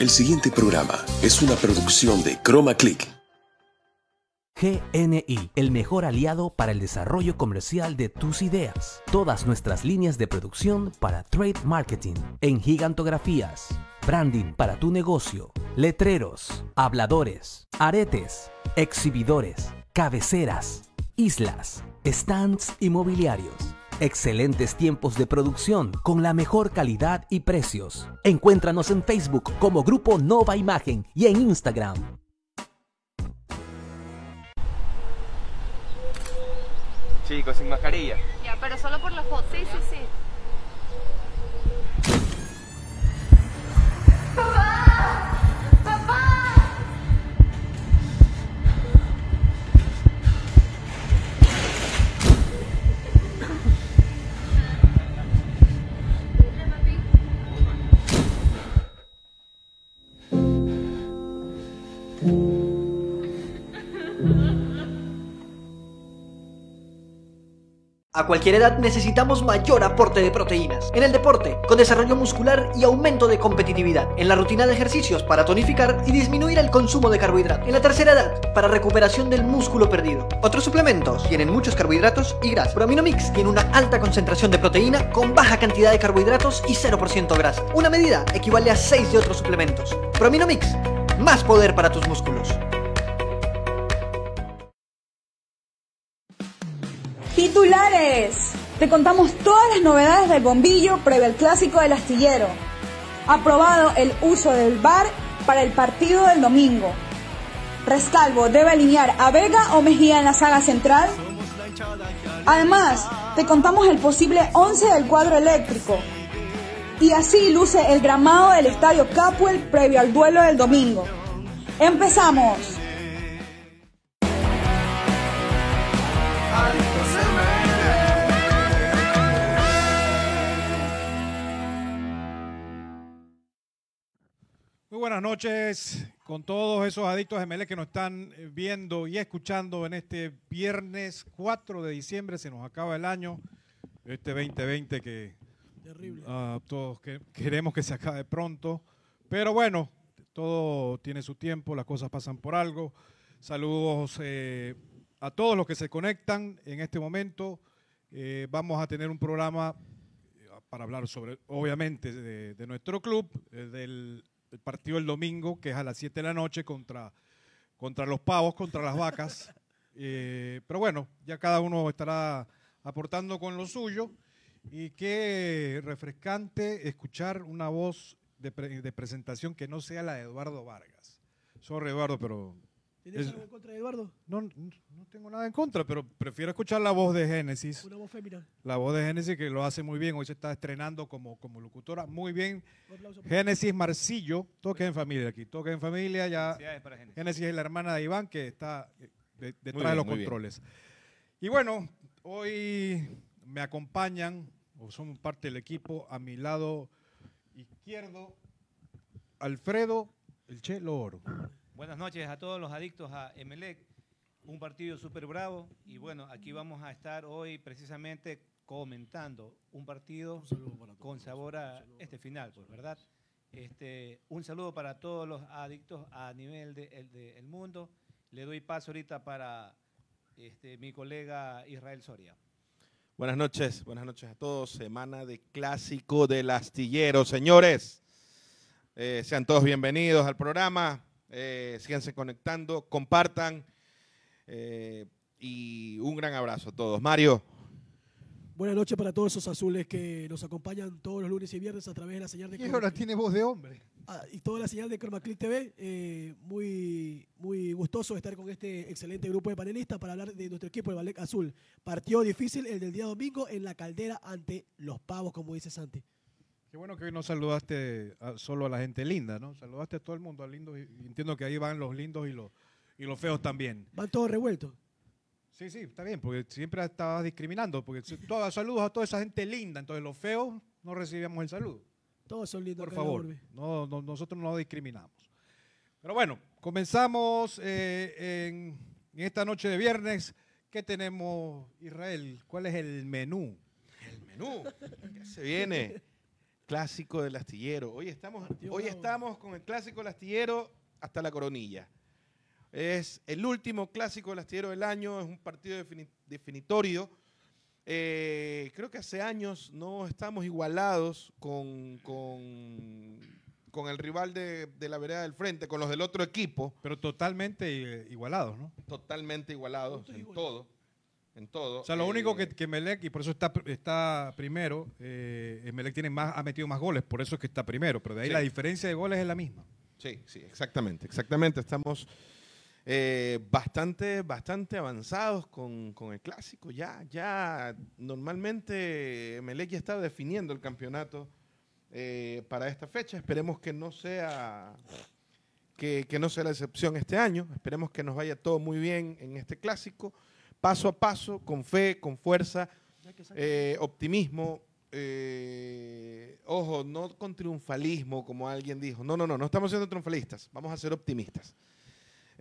El siguiente programa es una producción de Chroma Click. GNI, el mejor aliado para el desarrollo comercial de tus ideas. Todas nuestras líneas de producción para trade marketing, en gigantografías, branding para tu negocio, letreros, habladores, aretes, exhibidores, cabeceras, islas, stands inmobiliarios. Excelentes tiempos de producción con la mejor calidad y precios. Encuéntranos en Facebook como Grupo Nova Imagen y en Instagram. Chicos, sin mascarilla. Ya, pero solo por la foto. Sí, sí, sí. A cualquier edad necesitamos mayor aporte de proteínas. En el deporte, con desarrollo muscular y aumento de competitividad. En la rutina de ejercicios para tonificar y disminuir el consumo de carbohidratos. En la tercera edad, para recuperación del músculo perdido. Otros suplementos tienen muchos carbohidratos y grasa. Prominomix tiene una alta concentración de proteína con baja cantidad de carbohidratos y 0% grasa. Una medida equivale a 6 de otros suplementos. Prominomix, más poder para tus músculos. Titulares. Te contamos todas las novedades del bombillo previo al clásico del astillero. Aprobado el uso del VAR para el partido del domingo. Rescalvo debe alinear a Vega o Mejía en la saga central. Además, te contamos el posible 11 del cuadro eléctrico. Y así luce el gramado del estadio Capuel previo al duelo del domingo. ¡Empezamos! Muy buenas noches con todos esos adictos gemeles que nos están viendo y escuchando en este viernes 4 de diciembre. Se nos acaba el año, este 2020 que ah, todos que- queremos que se acabe pronto. Pero bueno, todo tiene su tiempo, las cosas pasan por algo. Saludos eh, a todos los que se conectan en este momento. Eh, vamos a tener un programa eh, para hablar sobre, obviamente, de, de nuestro club, eh, del, del partido del domingo, que es a las 7 de la noche contra, contra los pavos, contra las vacas. Eh, pero bueno, ya cada uno estará aportando con lo suyo. Y qué refrescante escuchar una voz de, pre- de presentación que no sea la de Eduardo Vargas. Sorry, Eduardo, pero ¿Tienes Es- algo en contra de Eduardo? no, no tengo nada en contra, pero prefiero escuchar la voz de Génesis. Una voz fémina. La voz de Génesis que lo hace muy bien. Hoy se está estrenando como, como locutora. Muy bien. Un aplauso para- Génesis Marcillo. Toque en familia aquí. Toque en familia. Ya para Génesis. Génesis es la hermana de Iván que está eh, de- detrás de los bien. controles. Y bueno, hoy me acompañan, o son parte del equipo, a mi lado izquierdo, Alfredo El Che Loro. Buenas noches a todos los adictos a Emelec. Un partido súper bravo. Y bueno, aquí vamos a estar hoy precisamente comentando un partido Un con sabor a este final, pues, ¿verdad? Este, un saludo para todos los adictos a nivel del de, de- el mundo. Le doy paso ahorita para este, mi colega Israel Soria. Buenas noches, buenas noches a todos. Semana de clásico del astillero, señores. Eh, sean todos bienvenidos al programa. Eh, síganse conectando, compartan. eh, y un gran abrazo a todos. Mario, Buenas noches para todos esos azules que nos acompañan todos los lunes y viernes a través de la señal de Y ahora tiene voz de hombre. Ah, y toda la señal de Chroma Click TV. eh, muy, muy gustoso estar con este excelente grupo de panelistas para hablar de nuestro equipo, el Ballet Azul. Partido difícil el del día domingo en la caldera ante los pavos, como dice Santi. Qué bueno que hoy no saludaste a- solo a la gente linda, ¿no? Saludaste a todo el mundo, a lindos, y y entiendo que ahí van los lindos y los, y los feos también. Van todos revueltos. Sí, sí, está bien, porque siempre estabas discriminando, porque todas- saludos a toda esa gente linda, entonces los feos no recibíamos el saludo. Todos son lindos. Por favor, no, no- nosotros no discriminamos. Pero bueno, comenzamos eh, en, en esta noche de viernes. ¿Qué tenemos, Israel? ¿Cuál es el menú? el menú, ¿qué se viene? clásico del astillero. Hoy estamos, hoy estamos con el clásico del astillero hasta la coronilla. Es el último clásico del astillero del año, es un partido defini- definitorio. Eh, creo que hace años no estamos igualados con, con, con el rival de, de la vereda del frente, con los del otro equipo. Pero totalmente eh, igualados, ¿no? Totalmente igualados en todo. En todo. O sea, lo Eh, único que, que Melec, y por eso está, está primero, eh, Melec tiene más, ha metido más goles, por eso es que está primero, pero de ahí Sí. la diferencia de goles es la misma. Sí, sí, exactamente, exactamente. Estamos eh, bastante, bastante avanzados con, con el clásico. Ya, ya normalmente Melec ya está definiendo el campeonato eh, para esta fecha. Esperemos que no sea que, que no sea la excepción este año. Esperemos que nos vaya todo muy bien en este clásico, paso a paso, con fe, con fuerza, eh, optimismo. eh, ojo, no con triunfalismo, como alguien dijo. No, no, no, no estamos siendo triunfalistas, vamos a ser optimistas.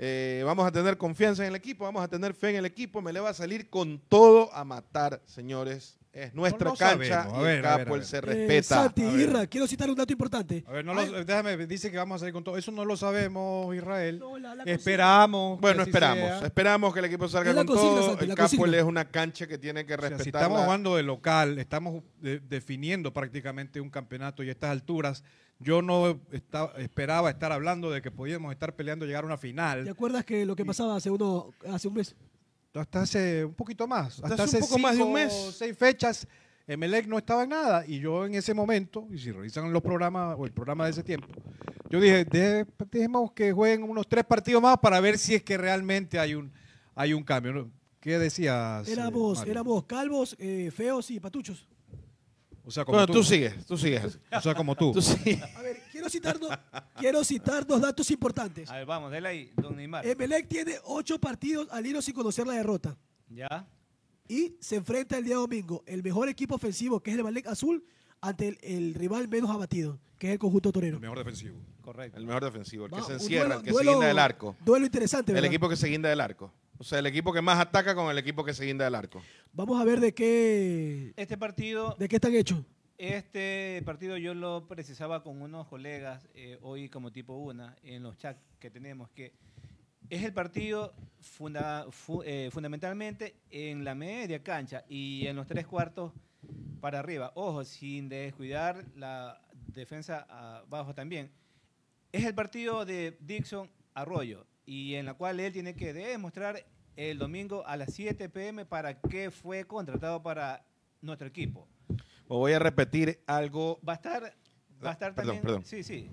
Eh, vamos a tener confianza en el equipo, vamos a tener fe en el equipo. Me le va a salir con todo a matar, señores. Es nuestra no cancha sabemos. A y ver, el a ver, capo, a él ver. se Eh, respeta. Santi. Irra, quiero citar un dato importante. A ver, no lo- déjame, dice que vamos a salir con todo. Eso no lo sabemos, Israel. No, la- la consigna. Esperamos. Bueno, esperamos. sea. Esperamos que el equipo salga con consigna, todo. Santi, el la capo consigna. es una cancha que tiene que O sea, respetar. si estamos jugando de local, estamos de- definiendo prácticamente un campeonato y a estas alturas, yo no esta- esperaba estar hablando de que podíamos estar peleando llegar a una ¿Te final. acuerdas que lo que pasaba hace uno, hace un mes? Hasta hace un poquito más. Hasta Hasta hace un poco más de un cinco, mes. seis fechas, Emelec no estaba en nada. Y yo en ese momento, y si revisan los programas o el programa de ese tiempo, yo dije, "Deje- dejemos que jueguen unos tres partidos más para ver si es que realmente hay un, hay un cambio. ¿Qué decías? eh, Éramos, Mario? éramos calvos, eh, feos y patuchos. O sea, como Bueno, tú. tú sigues, tú sigues. O sea, como tú. A ver, quiero citar, dos- quiero citar dos datos importantes. A ver, vamos, dale ahí, don Neymar. Emelec tiene ocho partidos al hilo sin conocer la derrota. ¿Ya? Y se enfrenta el día domingo el mejor equipo ofensivo, que es el Emelec Azul, ante el, el rival menos abatido, que es el conjunto torero. El mejor defensivo. Correcto. El mejor defensivo, el que Va, se encierra, duelo- el que duelo- se guinda del arco. Duelo interesante, El ¿verdad? equipo que se guinda del arco. O sea, el equipo que más ataca con el equipo que se guinda del arco. Vamos a ver de qué, Este partido, de qué están hechos. este partido yo lo precisaba con unos colegas eh, hoy como tipo una en los chats que tenemos que es el partido funda- fu- eh, fundamentalmente en la media cancha y en los tres cuartos para arriba. Ojo, sin descuidar la defensa abajo también. Es el partido de Dixon Arroyo y en la cual él tiene que demostrar el domingo a las 7 pm para qué fue contratado para nuestro equipo. O voy a repetir algo. Va a estar, va a estar Ah, Perdón, también, perdón. sí, sí,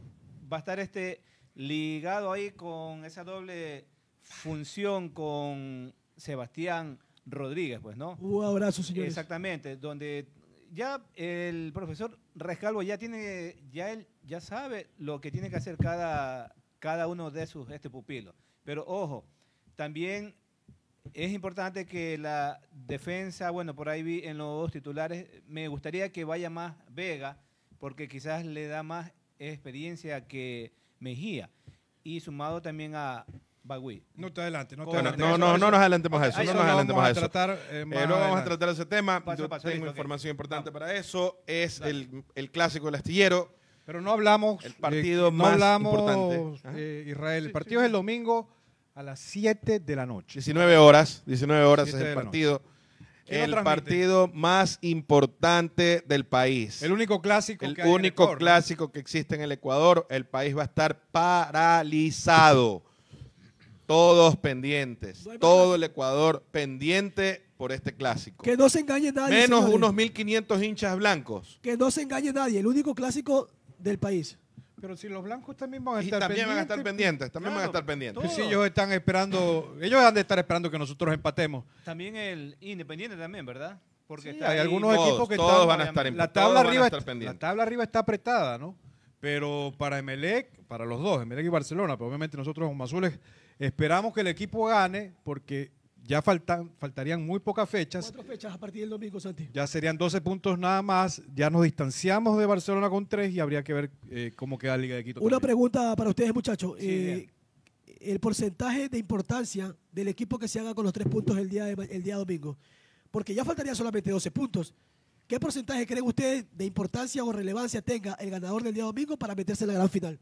va a estar este ligado ahí con esa doble función con Sebastián Rodríguez, pues, ¿no? Un abrazo, señores. Exactamente, donde ya el profesor Rescalvo ya tiene, ya él ya sabe lo que tiene que hacer cada, cada uno de sus este pupilos. Pero ojo, también es importante que la defensa, bueno, por ahí vi en los titulares, me gustaría que vaya más Vega, porque quizás le da más experiencia que Mejía. Y sumado también a Bagui. No te adelante, no te Bueno, adelante. no, no, no nos adelantemos a eso. No nos adelantemos a a eso. tratar, eh, Eh, luego vamos a tratar ese tema. Paso Yo paso, tengo listo, información importante Vamos. para eso. Es el, el clásico del astillero. Pero no hablamos. El partido eh, no más hablamos, importante. Eh, Israel. El partido es el domingo a las 7 de la noche. 19 horas. 19 horas es el partido. ¿Quién lo El partido más importante del país. El único clásico El que hay en único clásico que existe en el Ecuador. El país va a estar paralizado. Todos pendientes. No Todo el Ecuador pendiente por este clásico. Que no se engañe nadie. Menos señores. unos 1.500 hinchas blancos. Que no se engañe nadie. El único clásico del país. Pero si los blancos también van a Y estar también van a estar pendientes, pendientes. También van a estar pendientes. pues todo. sí, ellos están esperando, ellos han de estar esperando que nosotros empatemos. También el Independiente también, ¿verdad? Porque Sí, está hay ahí- algunos Todos, equipos que todos están, van a estar la todos tabla van a arriba, estar pendientes. la tabla arriba está apretada, ¿no? Pero para Emelec, para los dos, Emelec y Barcelona, pero obviamente nosotros como azules esperamos que el equipo gane porque ya faltan, faltarían muy pocas fechas. Cuatro fechas a partir del domingo, Santi. Ya serían 12 puntos nada más. Ya nos distanciamos de Barcelona con 3 y habría que ver eh, cómo queda la Liga de Quito. Una también. pregunta para ustedes, muchachos. Sí, Eh, el porcentaje de importancia del equipo que se haga con los tres puntos el día, de el día domingo. Porque ya faltarían solamente 12 puntos. ¿Qué porcentaje creen ustedes de importancia o relevancia tenga el ganador del día domingo para meterse en la gran final?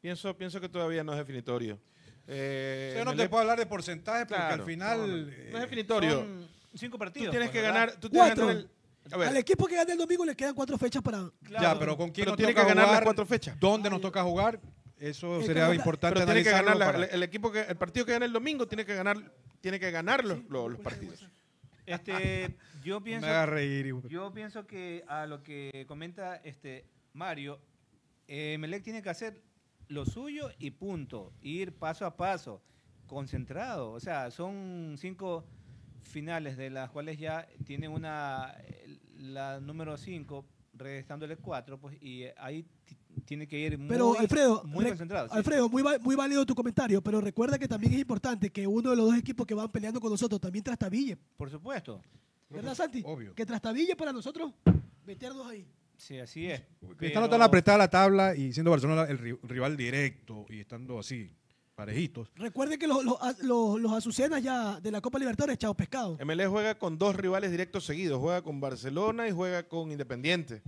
Pienso, pienso que todavía no es definitorio. Eh, Yo no te puedo hablar de porcentaje porque Claro, al final... no, no, no eh, es definitorio. Son cinco Tú partidos. tienes pues, que ¿verdad? ganar. Tú tienes que Cuatro. ganar el- a ver, Al equipo que gane el domingo le quedan cuatro fechas para... Claro. Ya, pero ¿con quién pero nos tiene toca que ganar las jugar? cuatro fechas. ¿Dónde nos toca jugar? Eso El sería importante Pero tiene que ganar analizarlo la- para- el equipo que el partido que gane el domingo tiene que ganar tiene que ganar los, los- los partidos. Este, yo No pienso, me hagas reír. hijo. yo pienso que a lo que comenta este Mario, eh, Melec tiene que hacer lo suyo y punto. Ir paso a paso, concentrado. O sea, son cinco finales de las cuales ya tiene una, eh, la número cinco, restándole cuatro, pues, y ahí ti- tiene que ir muy, Pero Alfredo, muy re- concentrado. sí. Alfredo, muy, muy válido tu comentario, pero recuerda que también es importante que uno de los dos equipos que van peleando con nosotros también trastabille. Por supuesto. ¿Verdad, Santi? Obvio. Que trastabille para nosotros meternos ahí. Sí, así es. Estando tan Pero- apretada la tabla y siendo Barcelona el ri- rival directo y estando así, parejitos. Recuerden que los, los, los, los azucenas ya de la Copa Libertadores, chao pescado. MLE juega con dos rivales directos seguidos, juega con Barcelona y juega con Independiente.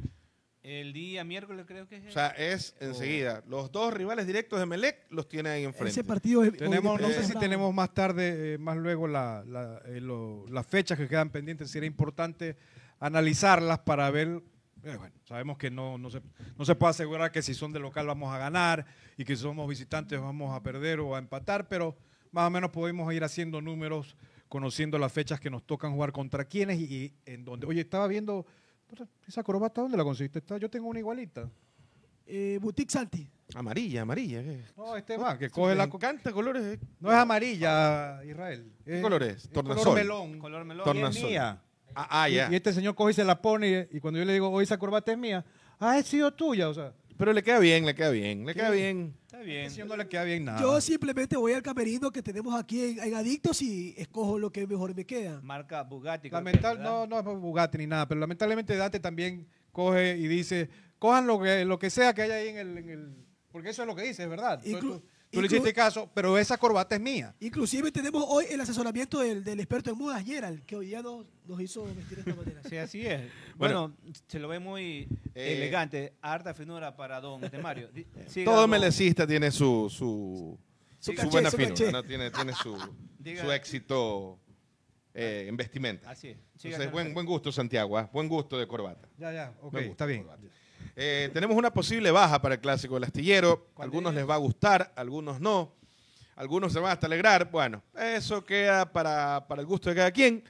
El día miércoles creo que es. O sea, es enseguida. Los dos rivales directos de Melec los tiene ahí enfrente. Ese partido es. Tenemos, no sé si tenemos más tarde, eh, más luego la- la- eh, lo- las fechas que quedan pendientes. Sería importante analizarlas para ver. Eh, bueno, sabemos que no, no, se, no se puede asegurar que si son de local vamos a ganar y que si somos visitantes vamos a perder o a empatar, pero más o menos podemos ir haciendo números, conociendo las fechas que nos tocan jugar contra quiénes y, y en dónde. Oye, estaba viendo. ¿Esa corbata dónde la conseguiste? Está- Yo tengo una igualita. Eh, Boutique Santi. Amarilla, amarilla. ¿qué? No, este va, que coge la. Me encanta colores. eh. No es amarilla, Israel. ¿Qué Es- color es? es color Tornasol. melón. Color melón. Tornasol. Ah, ah, Y- este señor coge y se la pone y cuando yo le digo, oye, esa corbata es mía, ah, es sido tuya, o sea, Pero le queda bien, le queda bien, le queda bien. Está bien. no le queda bien nada. Yo simplemente voy al camerino que tenemos aquí en, en Adictos y escojo lo que mejor me queda. Marca Bugatti. que Lamental, no, no es Bugatti ni nada, pero lamentablemente Dante también coge y dice, cojan lo que, lo que sea que haya ahí en el, en el- porque eso es lo que dice, es verdad. Inclu- tú le hiciste caso, pero esa corbata es mía. Inclusive tenemos hoy el asesoramiento del, del experto en mudas, Gerald, que hoy día nos, nos hizo vestir de esta manera. Sí, así es. Bueno. Bueno, se lo ve muy Eh, elegante, harta finura para don este Mario. Siga, Todo don- melecista tiene su, su, Su su caché, buena su finura, tiene, tiene su, su éxito eh, en vestimenta. Así es. Entonces, buen, buen gusto, Santiago, ¿ah? buen gusto de corbata. Ya, ya, ok, está bien. corbata. Eh, tenemos una posible baja para el clásico del astillero. Algunos les va a gustar, algunos no. Algunos se van hasta alegrar. Bueno, eso queda para, para el gusto de cada quien.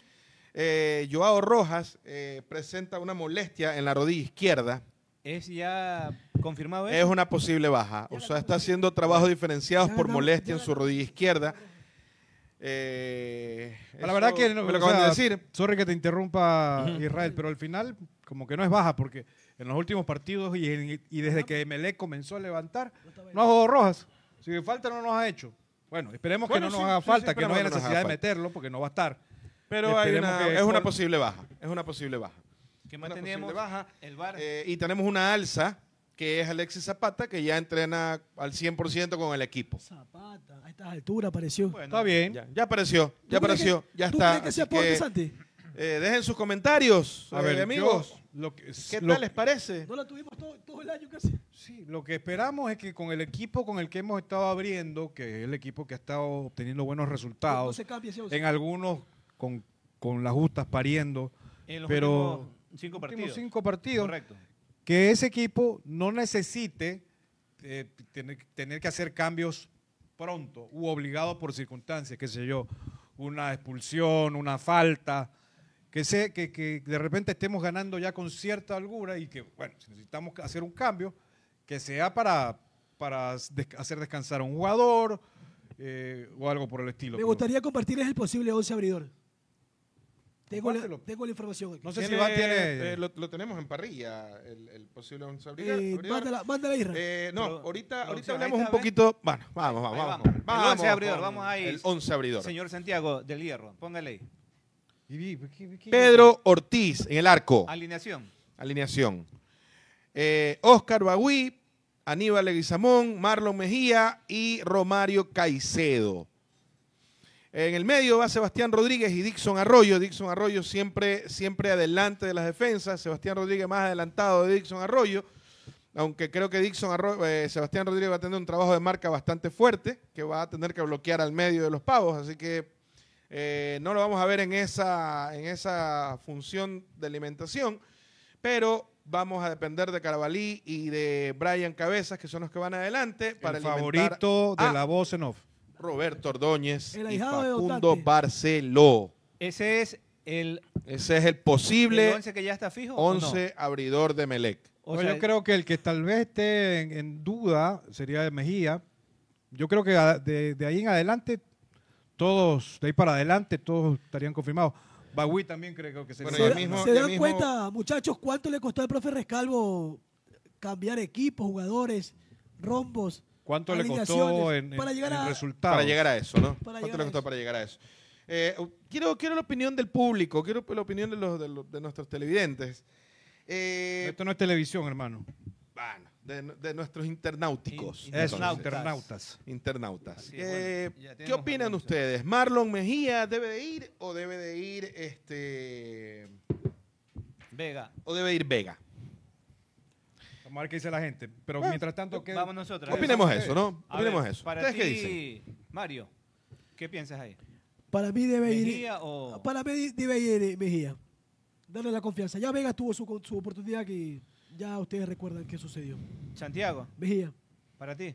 Eh, Joao Rojas eh, presenta una molestia en la rodilla izquierda. ¿Es ya confirmado Es eso? una posible baja. O sea, está haciendo trabajos diferenciados por molestia en su rodilla izquierda. Eh, la verdad que no- me lo o acaban de sea, decir. Sorry que te interrumpa, Israel, pero al final como que no es baja porque en los últimos partidos y, en- y desde que Melec comenzó a levantar, no ha jugado Rojas. Si falta no nos ha hecho. Bueno, esperemos Bueno, que no sí, nos haga sí, falta, sí, que no haya que necesidad de meterlo porque no va a estar. Pero hay una- que es una posible baja. Es una posible baja. ¿Qué Una más tenemos? baja. El bar. Eh, y tenemos una alza que es Alexis Zapata, que ya entrena al 100% con el equipo. Zapata, a estas alturas apareció. Bueno, Está bien. Ya, ya apareció, ¿Tú ya apareció, que- ya ¿Tú está. crees que se aporte, que, Santi? eh, dejen sus comentarios, A eh, ver, amigos. yo- lo que, ¿Qué lo- tal les parece? No la tuvimos todo, todo el año casi. Sí, lo que esperamos es que con el equipo con el que hemos estado abriendo, que es el equipo que ha estado obteniendo buenos No resultados, se en algunos con, con las justas pariendo, en los pero últimos cinco últimos partidos. cinco partidos, Correcto. que ese equipo no necesite eh, tener, tener que hacer cambios pronto u obligado por circunstancias, qué sé yo, una expulsión, una falta, que, se, que, que de repente estemos ganando ya con cierta holgura y que, bueno, si necesitamos hacer un cambio, que sea para, para hacer descansar a un jugador eh, o algo por el estilo. Me pero gustaría compartirles el posible 11 abridor. Tengo la, tengo la información aquí. No sé si va, tiene... eh, lo, lo tenemos en parrilla, el, el posible once abridor- Eh, mándala, mándala, Isra. Eh, no, Pero- ahorita, ahorita hablamos un poquito. Bueno, vamos, vamos, Ahí vamos. vamos. El once abridor, vamos ahí. El 11 abridor. Señor Santiago del Hierro, póngale ahí. Y vi- ¿qué- qué- Pedro Ortiz en el arco. Alineación. Alineación. Eh, Oscar Bagüí, Aníbal Leguizamón, Marlon Mejía y Romario Caicedo. En el medio va Sebastián Rodríguez y Dixon Arroyo. Dixon Arroyo siempre, siempre adelante de las defensas. Sebastián Rodríguez más adelantado de Dixon Arroyo. Aunque creo que Dixon Arroyo, eh, Sebastián Rodríguez va a tener un trabajo de marca bastante fuerte, que va a tener que bloquear al medio de los pavos. Así que eh, no lo vamos a ver en esa, en esa función de alimentación. Pero vamos a depender de Carabalí y de Brian Cabezas, que son los que van adelante. Para el favorito de la voz en off. Roberto Ordóñez El y ahijado de Facundo Otante. Barceló. Ese es el, Ese es el el posible 11 que ya está fijo. ¿o no? 11 abridor de Melec. O No, sea, yo creo que el que tal vez esté en, en duda sería de Mejía. Yo creo que a- de, de ahí en adelante, todos, de ahí para adelante, todos estarían confirmados. Bagui también creo que sería. Bueno, ¿Se, mismo- se dan mismo- cuenta, muchachos, cuánto le costó al profe Rescalvo cambiar equipos, jugadores, rombos? ¿Cuánto le costó en, en- para llegar en a- resultados? Para llegar a eso, ¿no? Para ¿Cuánto llegar le a costó eso. para llegar a eso? Eh, quiero, quiero la opinión del público, quiero la opinión de, los, de, los- de nuestros televidentes. Eh, Esto no es televisión, hermano. bueno, de, de nuestros internauticos. In- Internautas. internautas. Internautas. Así es, Eh, bueno, ¿Qué opinan ustedes? ¿Marlon Mejía debe de ir o debe de ir este Vega. o debe ir Vega? Vamos a ver qué dice la gente. Pero Bueno, mientras tanto, ¿qué? Vamos nosotros. Opinemos eso, ¿no? A Opinemos ver, eso. Para ¿Ustedes qué ti, dicen? Mario, ¿qué piensas ahí? Para mí debe ir. ¿Mejía o...? Para mí debe ir Mejía. Darle la confianza. Ya Vega tuvo su, su oportunidad que ya ustedes recuerdan qué sucedió. Santiago, Mejía. para ti.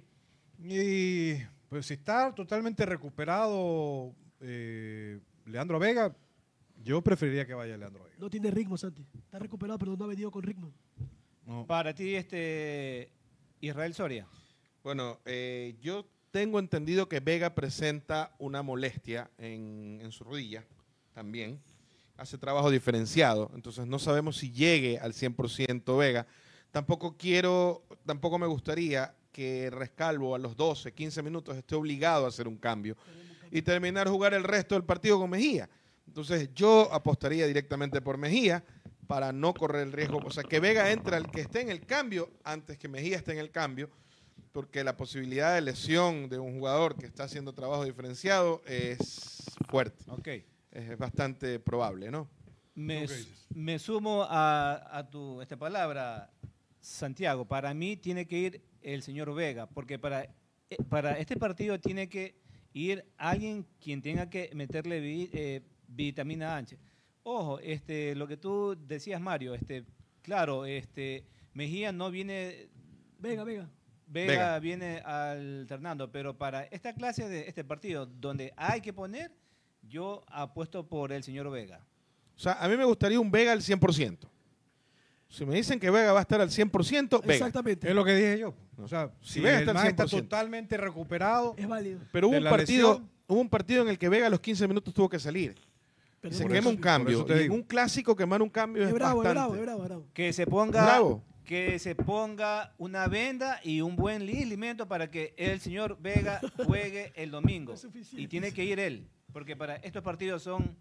Y pues si está totalmente recuperado eh, Leandro Vega, yo preferiría que vaya Leandro Vega. No tiene ritmo, Santi. Está recuperado, pero no ha venido con ritmo. No. Para ti, este Israel Soria. Bueno, eh, yo tengo entendido que Vega presenta una molestia en, en su rodilla también. Hace trabajo diferenciado, entonces no sabemos si llegue al 100% Vega. Tampoco quiero, tampoco me gustaría que Rescalvo a los 12, 15 minutos esté obligado a hacer un cambio y terminar jugar el resto del partido con Mejía. Entonces yo apostaría directamente por Mejía para no correr el riesgo, o sea, que Vega entre al que esté en el cambio antes que Mejía esté en el cambio, porque la posibilidad de lesión de un jugador que está haciendo trabajo diferenciado es fuerte, Ok. Es bastante probable, ¿no? Me, me sumo a, a tu esta palabra, Santiago. Para mí tiene que ir el señor Vega, porque para, eh, para este partido tiene que ir alguien quien tenga que meterle vi- eh, vitamina H. Ojo, este, lo que tú decías, Mario, este, claro, este, Mejía no viene Vega, Vega. Vega, Vega. viene alternando, pero para esta clase de este partido donde hay que poner, yo apuesto por el señor Vega. O sea, a mí me gustaría un Vega al 100%. Si me dicen que Vega va a estar al 100%, Vega. Exactamente. Es lo que dije yo. O sea, Si si, Vega el está al man está 100%. totalmente recuperado, Es válido. Pero hubo un, partido, lesión. hubo un partido en el que Vega a los 15 minutos tuvo que salir. Pero se quema eso- un cambio. Y en un clásico quemar un cambio es, Es bravo, es bravo, es bravo, es bravo. Que se ponga Bravo. Que se ponga una venda y un buen alimento para que el señor Vega juegue el domingo. Y tiene que ir él, porque para estos partidos son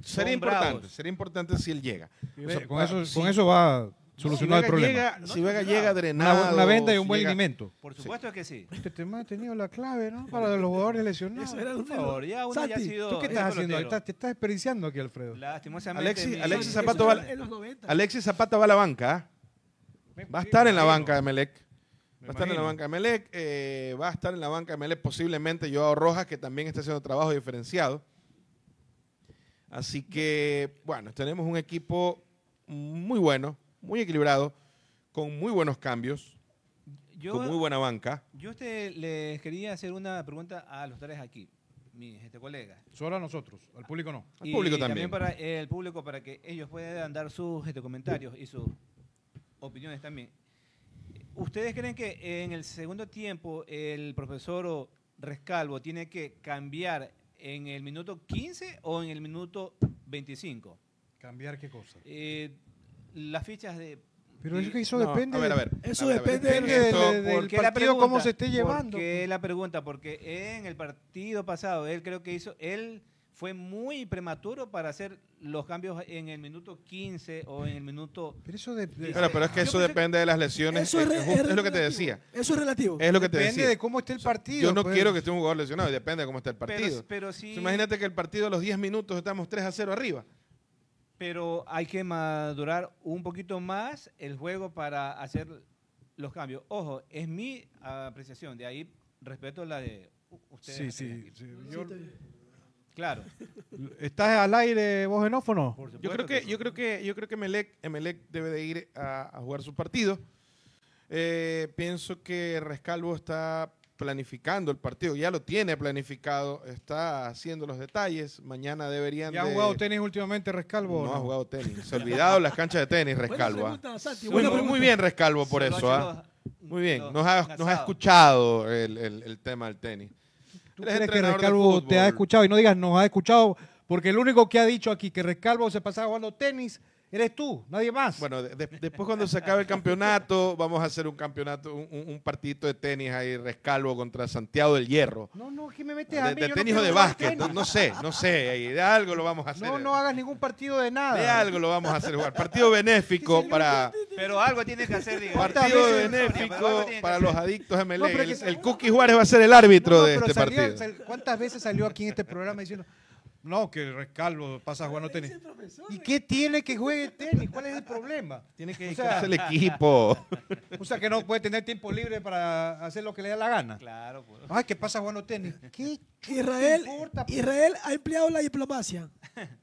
Sería Son importante, bravos. sería importante si él llega. O sea, con, eso, si- con eso va si solucionado el problema. llega- si Vega llega una, drenado. una venda y un si buen llega- alimento. por supuesto que sí. Este tema ha tenido la clave, ¿no? Para los jugadores lesionados. Eso era Por favor, ya uno ya ha sido ¿Tú qué es estás haciendo? Estás- te estás desperdiciando aquí, Alfredo. Lastimosamente Alexis- Alexis Eso Zapato era va- en los 90. Alexis Zapata va a la banca. ¿ah? Va a estar en la banca de Melec. Me Va a estar en la banca de Melec. eh, va a estar en la banca de Melec posiblemente Joao Rojas, que también está haciendo trabajo diferenciado. Así que, bueno, tenemos un equipo muy bueno, muy equilibrado, con muy buenos cambios, yo, con muy buena banca. yo este, les quería hacer una pregunta a los tres aquí, mis este, colegas. Solo a nosotros, al público no. Al público y también. para el público, para que ellos puedan dar sus este, comentarios y sus opiniones también. ¿Ustedes creen que en el segundo tiempo el profesor Rescalvo tiene que cambiar en el minuto 15 o en el minuto 25? ¿Cambiar qué cosa? Eh, las fichas de... Pero de- es que eso No, depende. a ver, a ver. Eso a ver, a ver. depende de- Depende del ¿Por qué la partido, cómo se esté llevando. ¿Por qué la pregunta? Porque en el partido pasado, él creo que hizo, él fue muy prematuro para hacer los cambios en el minuto 15 o en el minuto... Pero eso de, de- Pero, pero es que Yo eso pensé- depende de las lesiones. Eso es, es, re- es justo- es lo que te decía. Eso es relativo. Es lo que te depende decía. de cómo esté el partido. Yo no pues. quiero que esté un jugador lesionado, y depende de cómo esté el partido. pero sí... Imagínate que el partido a los 10 minutos estamos 3 a 0 arriba. pero hay que madurar un poquito más el juego para hacer los cambios. Ojo, es mi apreciación, de ahí respeto la de ustedes. Sí, sí. sí. Yo- Claro. ¿Estás al aire vos, por Yo creo que, yo creo que, yo creo que Emelec, Emelec debe de ir a, a jugar su partido. Eh, pienso que Rescalvo está planificando el partido, ya lo tiene planificado, está haciendo los detalles. Mañana deberían ¿Ya ha de- jugado tenis últimamente, Rescalvo? No, ha jugado tenis. Se ha olvidado las canchas de tenis, Rescalvo. ah. pregunta, Santi, Muy, bien, Rescalvo, por eso. ah. Muy bien, nos ha, nos ha escuchado el, el- el tema del tenis. ¿Tú Él es crees que Rescalvo te ha escuchado? Y no digas nos ha escuchado, porque el único que ha dicho aquí que Rescalvo se pasaba jugando tenis eres tú, nadie más. Bueno, de- de- después cuando se acabe el campeonato, vamos a hacer un campeonato, un, un- partidito de tenis ahí, Rescalvo contra Santiago del Hierro. no, no, ¿qué me metes De, a mí? de Yo no tenis o de básquet, no, no sé, no sé, ahí de algo lo vamos a hacer. No, no hagas ningún partido de nada. de algo lo vamos a hacer jugar. Partido benéfico para Pero algo tiene que hacer, diga. partido benéfico para los adictos a pero el, que- el Cookie Juárez va a ser el árbitro No, no, de este salió- partido. ¿Cuántas veces salió aquí en este programa diciendo, no, que Rescalvo pasa jugando tenis? ¿Y qué tiene que juegue tenis? ¿Cuál es el problema? Tiene que o sea, el equipo. o sea, que no puede tener tiempo libre para hacer lo que le da la gana. Claro, pues. Ay, ¿qué pasa jugando tenis? ¿Qué Israel, importa, pues? Israel ha empleado la diplomacia.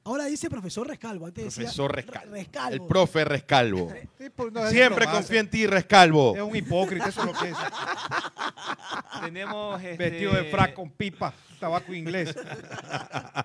Ahora dice profesor Rescalvo. Antes Profesor Re- Rescalvo. Rescalvo. El profe Rescalvo. tipo no es Siempre confía en ti, Rescalvo. Es un hipócrita, eso es lo que es. Tenemos este, Vestido de frac con pipa, tabaco inglés.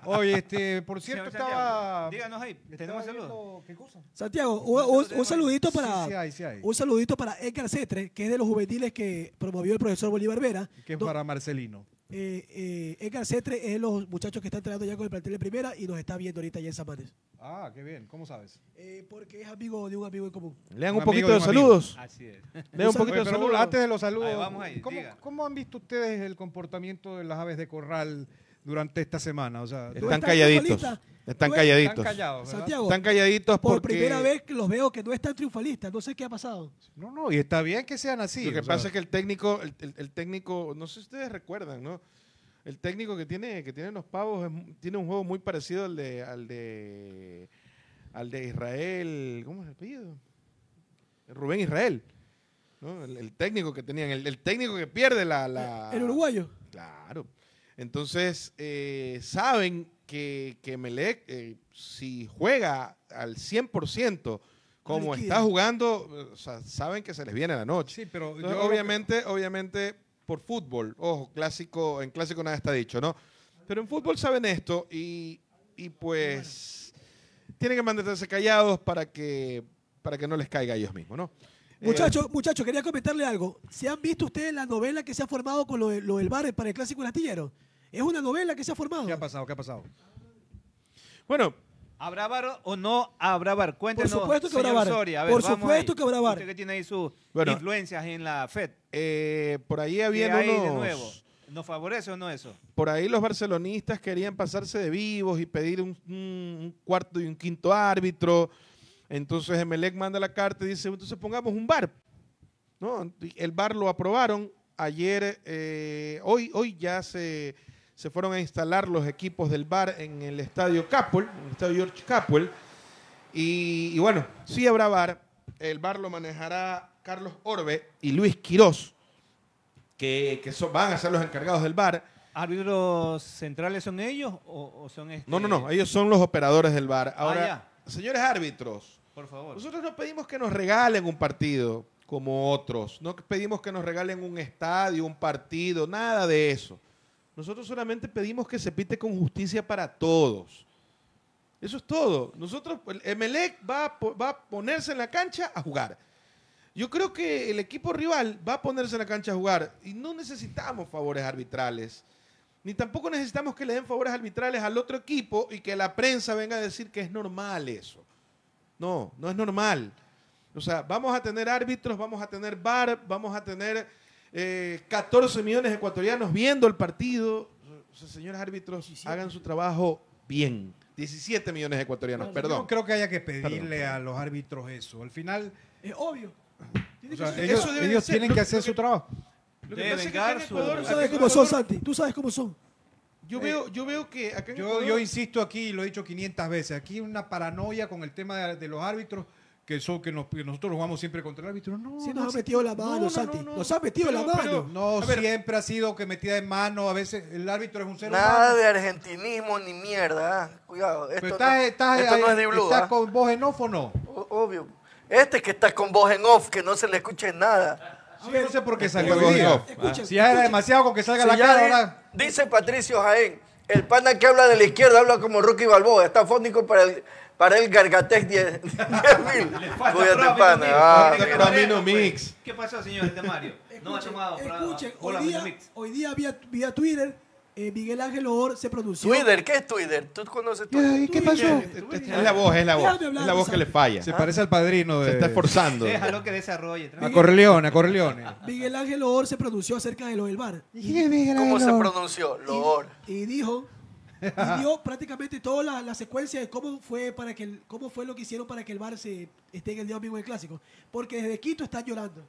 Oye, este, por cierto, Señor estaba. Santiago, Díganos ahí, tenemos saludos. ¿Qué cosa? Santiago, un, un- un saludito para Sí, sí hay, sí hay. un saludito para Edgar Cetre, que es de los juveniles que promovió el profesor Bolívar Vera. Que es para Marcelino. Eh, eh, Edgar Cetre es de los muchachos que están entrenando ya con el plantel de primera y nos está viendo ahorita ya en Samanes. Ah, qué bien, ¿cómo sabes? Eh, porque es amigo de un amigo en común. Lean Un un poquito de de saludos. Así es. Lean un poquito Oye, de saludos. antes de los saludos, Ahí vamos ahí, ¿cómo, cómo han visto ustedes el comportamiento de las aves de corral durante esta semana? O sea, ¿Tú Están calladitos. Están ¿Tú calladitos. están callados. Santiago, Están calladitos por porque primera vez que los veo que no están triunfalistas. No sé qué ha pasado. No, no, y está bien que sean así. lo que sea, pasa es que el técnico, el, el- el técnico, no sé si ustedes recuerdan, ¿no? El técnico que tiene, que tiene los pavos es tiene un juego muy parecido al de, al de, al de Israel, ¿cómo es el apellido? Rubén Israel, ¿no? El, el técnico que tenían, el, el técnico que pierde la, la- El uruguayo. Claro. Entonces, eh, saben que, que Melec, eh, si juega al 100%, como está jugando, eh, o sea, saben que se les viene la noche. Sí, pero Entonces, yo lo que- obviamente, obviamente, por fútbol, ojo, clásico, en clásico nada está dicho, ¿no? Pero en fútbol saben esto y, y pues tienen que mantenerse callados para que, para que no les caiga a ellos mismos, ¿no? Eh, Muchachos, muchachos, quería comentarle algo. ¿Se han visto ustedes la novela que se ha formado con lo, de- lo del bar para el Clásico del Astillero? Es una novela que se ha formado. ¿Qué ha pasado? ¿Qué ha pasado? bueno, ¿Habrá bar o no habrá bar? Cuéntenos, supuesto que habrá bar. Soria. A ver, Por supuesto ahí. que habrá bar. Usted que tiene ahí sus Bueno. influencias en la FED. eh, por ahí ¿Qué había hay de unos... nuevo? ¿Nos favorece o no eso? por ahí los barcelonistas querían pasarse de vivos y pedir un cuarto y un quinto árbitro. Entonces Emelec manda la carta y dice, entonces pongamos un bar. ¿No? El bar lo aprobaron. Ayer, eh, hoy, hoy ya se, se fueron a instalar los equipos del bar en el estadio Capel, en el estadio George Capel. Y, y bueno, sí habrá bar. El bar lo manejará Carlos Orbe y Luis Quirós, que, que son- van a ser los encargados del bar. ¿Árbitros centrales son ellos o, o son este? No, no, no, ellos son los operadores del bar. Ahora, ya. señores árbitros, Por favor. nosotros no pedimos que nos regalen un partido como otros, no pedimos que nos regalen un estadio, un partido, nada de eso. Nosotros solamente pedimos que se pite con justicia para todos. Eso es todo. Nosotros, el Emelec va va a ponerse en la cancha a jugar. Yo creo que el equipo rival va a ponerse en la cancha a jugar y no necesitamos favores arbitrales. Ni tampoco necesitamos que le den favores arbitrales al otro equipo y que la prensa venga a decir que es normal eso. No, no es normal. O sea, vamos a tener árbitros, vamos a tener VAR, vamos a tener eh, 14 millones de ecuatorianos viendo el partido. O sea, señores árbitros, hagan su trabajo bien. 17 millones de ecuatorianos, perdón. Yo creo que haya que pedirle a los árbitros eso. Al final, Es obvio. o sea, ser. ellos, Eso debe de ellos ser. tienen que hacer su trabajo. Lo que Debe pasa es que vengar acá en su- Ecuador- Tú sabes cómo son, Santi. Tú sabes cómo son. Yo veo, yo veo que acá en Yo, Ecuador- yo insisto aquí, y lo he dicho 500 veces, aquí hay una paranoia con el tema de, de los árbitros, que, son, que, nos- que nosotros jugamos siempre contra el árbitro. No, Sí no nos existe. metido la No, mano, no, Santi. no, no. Nos han metido la Pero- mano. pero No, ver. siempre ha sido que metida en mano, a veces el árbitro es un ser Nada humano. de argentinismo ni mierda. ah. Cuidado. Esto, Pero estás, no, estás esto no ahí- es de Blue. estás con voz en off o no? O- Obvio. Este que está con voz en off, que no se le escuche nada. Sí, yo no sé por qué salió voz en día. off. Escuchen, Si ya era demasiado con que salga Si la cara, ahora. Dice Patricio Jaén, el pana que habla de la izquierda habla como Rocky Balboa, está fónico para el, para el Gargatec 10 mil. Cuídate, pana. Ah, Este mira. Pramino Mix. ¿Qué pasó, señor de Mario? No ha Escuchen, tomado escuchen, bola hoy día, hoy día vía, vía Twitter, eh, Miguel Ángel Or se pronunció. Twitter, ¿qué es Twitter? ¿Tú conoces Twitter? ¿Qué pasó? Es la voz, es la voz. Hablar, Es la voz que le falla. Se parece al padrino de. Se está esforzando. Déjalo que desarrolle. A. Corleone, a Corleone. Miguel Ángel Or se pronunció acerca de lo del VAR. ¿Cómo se pronunció? Loor. Y dijo, y dio prácticamente toda la, la secuencia de cómo fue para que el- cómo fue lo que hicieron para que el VAR se esté en el día domingo del clásico. Porque desde Quito están llorando.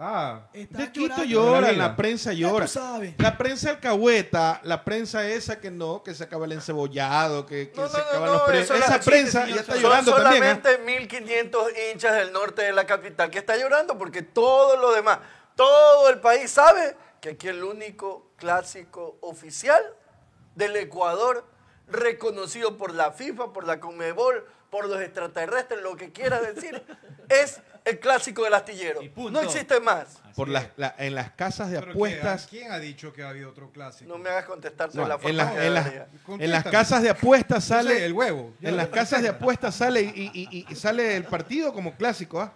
Ah, Están De Quito llorando. llora, La prensa Ya llora. tú sabes. La prensa alcahueta, la prensa esa que no, que se acaba el encebollado, que, que No, se no, no, acaban no, los pre- Esa la- prensa ya está son llorando Son también. ¿ah? solamente 1.500 hinchas del norte de la capital que está llorando porque todo lo demás, todo el país sabe que aquí el único clásico oficial del Ecuador, reconocido por la FIFA, por la Conmebol, por los extraterrestres, lo que quieras decir, es el clásico del astillero. No existe más. Por las, la- en las casas de pero apuestas. ¿quién, quién ha dicho que ha habido otro clásico? No me hagas contestarte No, de la en, forma que en las- debería. en las casas de apuestas sale el huevo. En las casas de apuestas sale y, y- y- y sale el partido como clásico, ¿ah?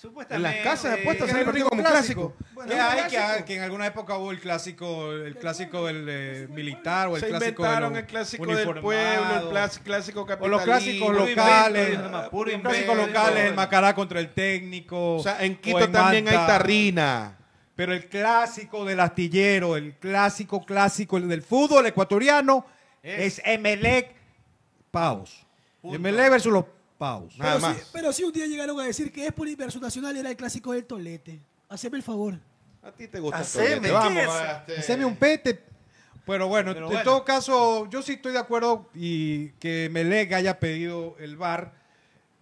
Supuestamente. las casas de apuestas ¿Qué es el partido como clásico. ¿Qué hay? Que, hay- que en alguna época hubo el clásico, el clásico del eh, militar o el Se clásico inventaron el clásico del pueblo, el clásico o capitalino. los clásicos Puro locales, puro los clásicos locales, el Macará contra el técnico. O sea, en o Quito también hay tarrina. Pero el clásico del astillero, el clásico clásico el del fútbol ecuatoriano es, Emelec Paus. Emelec versus los Paus. Nada pero, más. Sí, pero sí un día llegaron a decir que es por Inverso Nacional era el clásico del Tolete. Haceme el favor. A ti te gusta el Haceme, tolete. ¿qué Vamos, es? este, Haceme un pete. Pero bueno, Pero en bueno. todo caso, yo sí estoy de acuerdo y que Melec haya pedido el VAR.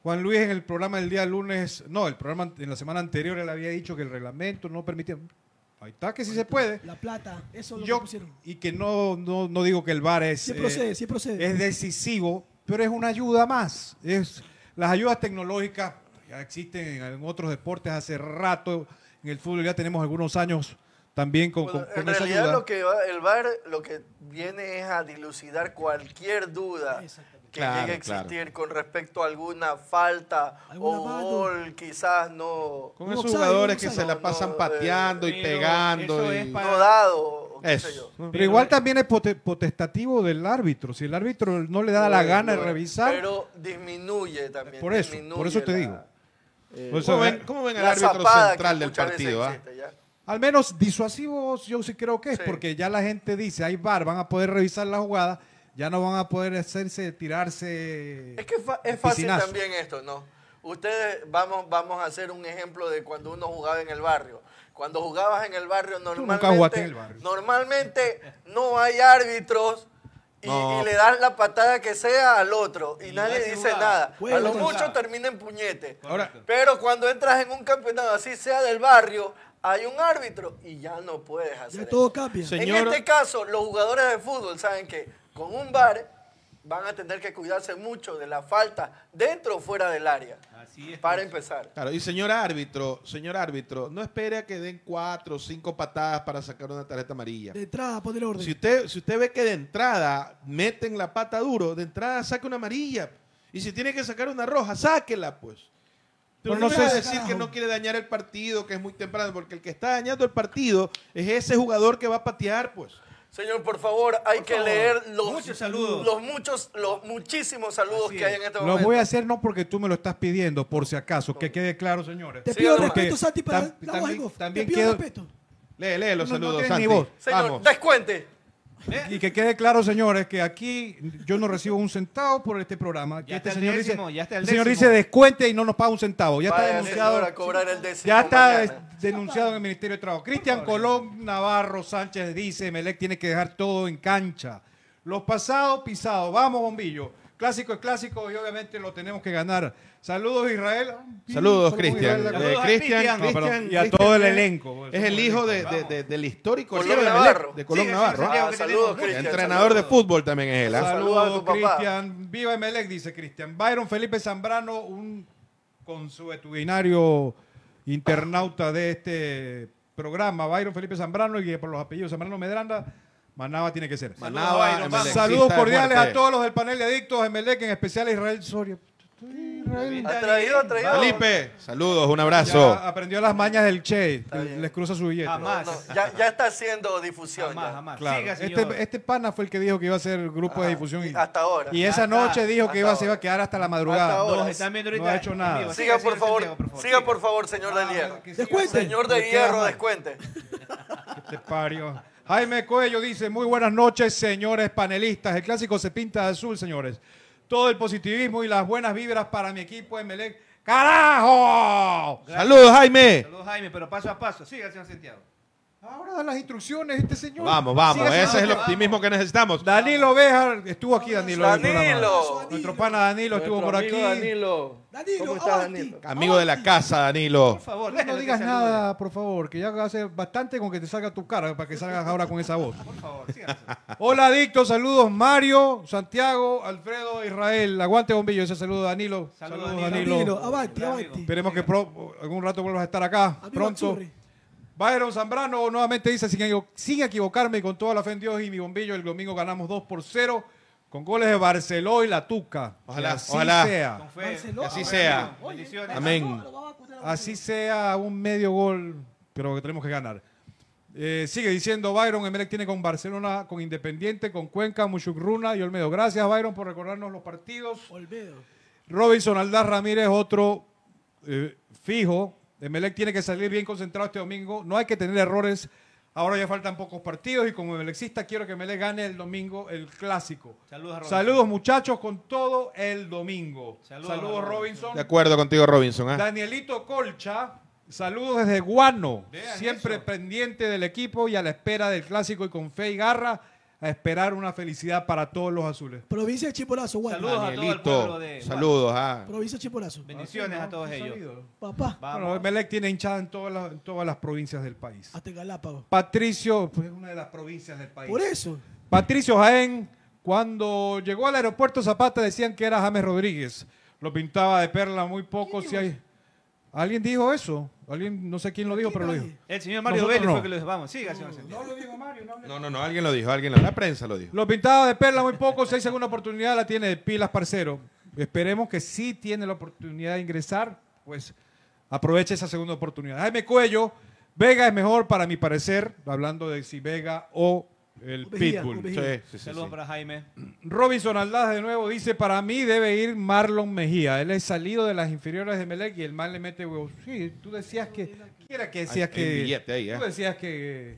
Juan Luis en el programa del día lunes, no, el programa en la semana anterior él había dicho que el reglamento no permitía. Ahí está, que sí se puede. La plata, eso es lo Yo, que pusieron. y que no, no, no digo que el VAR es, Sí eh, procede, sí procede. es decisivo, pero es una ayuda más. Es, las ayudas tecnológicas ya existen en otros deportes hace rato. En el fútbol ya tenemos algunos años también con, Bueno, con- con en esa realidad ayuda. lo que va, el VAR lo que viene es a dilucidar cualquier duda que Claro, llegue a existir con respecto a alguna falta Alguna o mano. gol, quizás no, Con esos jugadores que se la pasan No, pateando y pero pegando. eso y- es para- no dado, o qué sé Eso. yo. Pero igual también es pote- potestativo del árbitro. Si el árbitro no le da la Bueno, gana de revisar, Pero disminuye también. por eso, por eso te la- digo. eh, ¿Cómo ven, cómo ven al árbitro central del partido? ah? existe, al menos disuasivos yo sí creo que es, Sí. porque ya la gente dice, hay VAR, van a poder revisar la jugada, ya no van a poder hacerse, tirarse... Es que fa- es fácil piscinazo. también esto, ¿no? Ustedes, vamos, vamos a hacer un ejemplo de cuando uno jugaba en el barrio. Cuando jugabas en el barrio, normalmente, jugaste en el barrio. normalmente no hay árbitros y, No. y le das la patada que sea al otro y, Y nadie dice nada. A lo mucho termina en puñete. Ahora, Pero cuando entras en un campeonato, así sea del barrio, hay un árbitro y ya no puedes hacer Ya eso. todo cambia. Sí. En Señor- este caso, los jugadores de fútbol saben que con un bar van a tener que cuidarse mucho de la falta dentro o fuera del área. Así es. Para pues. empezar. Claro, y señor árbitro, señor árbitro, no espere a que den cuatro o cinco patadas para sacar una tarjeta amarilla. De entrada, poner orden. Si usted, si usted ve que de entrada meten la pata duro, de entrada saque una amarilla. Y si tiene que sacar una roja, sáquela, pues. Pero Pero no no sé decir que no quiere dañar el partido, que es muy temprano, porque el que está dañando el partido es ese jugador que va a patear, pues. Señor, por favor, hay que favor. leer los, Muchos saludos. los muchos, los muchísimos saludos que hay en este Lo momento. voy a hacer no porque tú me lo estás pidiendo, por si acaso, que quede claro, señores. Te pido respeto, Santi, para Tam- la voz también- también Te pido quiero- respeto. Lee, lee los No, no saludos, ni Santi. voz. Señor, Vamos. descuente. Y que quede claro, señores, que aquí yo no recibo un centavo por este programa. Que Ya este está el señor décimo, dice, ya está el señor dice descuente y no nos paga un centavo. Ya está denunciado. a cobrar el décimo Ya está mañana. denunciado en el Ministerio de Trabajo. Cristian Colón Navarro Sánchez dice, Melec tiene que dejar todo en cancha. Los pasados pisados. Vamos, bombillo. Clásico es clásico y obviamente lo tenemos que ganar. Saludos, Israel. Saludos, Cristian. Israel Eh, acá. Saludos a Cristian. No, y a todo el elenco. Es el hijo de- de- de- del histórico Colón Navarro. Melec, de Colón Sí, Navarro. Ah, saludos. Cristian. Entrenador de fútbol también es él. ¿ah? Saludos. Cristian. Viva Emelec, dice Cristian. Byron Felipe Zambrano, un consuetudinario internauta de este programa. Byron Felipe Zambrano, y por los apellidos Zambrano Medrana, Manaba tiene que ser. Manaba, Saludos de cordiales a todos los del panel de adictos Emelec, en especial a Israel Soria. Israel Ha traído, ha traído. Felipe, saludos, un ya abrazo. aprendió las mañas del Che, que les cruza su billete. Jamás. no, ya, ya está haciendo difusión. Jamás, ya. jamás. Claro. Siga. Este, este pana fue el que dijo que iba a hacer grupo de difusión. Y, hasta ahora. y esa Hasta- noche dijo que iba, se iba a quedar hasta la madrugada. Hasta ahora. Nos están viendo No ha hecho nada. Siga, por favor. Santiago, por favor. Siga, por favor, señor del Ah, Hierro. que sí, Descuente. Señor de Hierro, descuente. Este pario. Jaime Cuello dice, muy buenas noches, señores panelistas. El clásico se pinta de azul, señores. Todo el positivismo y las buenas vibras para mi equipo Emelec. ¡Carajo! Saludos, Jaime. Saludos, Jaime, pero paso a paso. Siga, señor Santiago. Ahora da las instrucciones este señor. Vamos, vamos. Siga Ese es el optimismo que necesitamos. Danilo Bejar, estuvo aquí Danilo. Danilo. Nuestro pana Danilo estuvo por aquí. Danilo. Danilo, ¿Cómo estás, avanti. Danilo? Amigo de la casa, Danilo. Por favor, No, digas nada, por favor, que ya hace bastante con que te salga tu cara para que salgas ahora con esa voz. Por favor, síganos. Hola, adictos, saludos Mario, Santiago, Alfredo, Israel. Aguante, bombillo, ese saludo Danilo. Saludos, Saludos, Danilo. Danilo. Danilo, avanti, avanti. Esperemos que pro- algún rato vuelvas a estar acá, Amigo pronto. Byron Zambrano nuevamente dice, sin, equivo- sin equivocarme y con toda la fe en Dios y mi bombillo, el domingo ganamos 2 por 0 con goles de Barceló y La Tuca. Ojalá, Que así ojalá. sea. Fe. Que así sea. Bendiciones. Amén. Así sea un medio gol, pero que tenemos que ganar. Eh, sigue diciendo Byron, Emelec tiene con Barcelona, con Independiente, con Cuenca, Muchugruna y Olmedo. Gracias Byron por recordarnos los partidos. Olmedo. Robinson Aldaz Ramírez, otro eh, fijo. Emelec tiene que salir bien concentrado este domingo. No hay que tener errores. Ahora ya faltan pocos partidos y como emelecista quiero que Emelec gane el domingo el clásico. Saludos a. Saludos muchachos con todo el domingo. Saludos Saludos, a Robinson. De acuerdo contigo, Robinson. ¿ah? Danielito Colcha, saludos desde Guano, Vean siempre eso. pendiente del equipo y a la espera del clásico y con fe y garra a esperar una felicidad para todos los azules. Provincia de Chipolazo, Guayna. Saludos a todo el Danielito, pueblo de saludos. ah. Provincia de Chipolazo. Bendiciones a todos ellos. Papá, Vamos. Bueno, Melec tiene hinchada en todas las, en todas las provincias del país. hasta Galápagos. Patricio, pues es una de las provincias del país. Por eso. Patricio Jaén, cuando llegó al aeropuerto Zapata decían que era James Rodríguez. Lo pintaba de perla muy poco. Si hay... ¿Alguien dijo eso? Alguien, no sé quién lo dijo, pero lo dijo. El señor Mario Nosotros Vélez no. fue que lo dijo. Vamos, siga, señor Santiago. lo dijo Mario, no No, no, no, alguien lo dijo, alguien lo La prensa lo dijo. Lo pintaba de perla muy poco, hay segunda oportunidad la tiene de pilas, parcero. Esperemos que sí tiene la oportunidad de ingresar, pues aproveche esa segunda oportunidad. Jaime Cuello, Vega es mejor para mi parecer, hablando de si Vega o el Pitbull. o Mejía. Sí, sí, sí, Saludos sí. para Jaime. Robinson Aldaz de nuevo dice, para mí debe ir Marlon Mejía. Él es salido de las inferiores de Melec y el mal le mete huevos. Sí, tú decías que... ¿qué era que decías Hay- hay que... billete ahí, ¿eh? Tú decías que,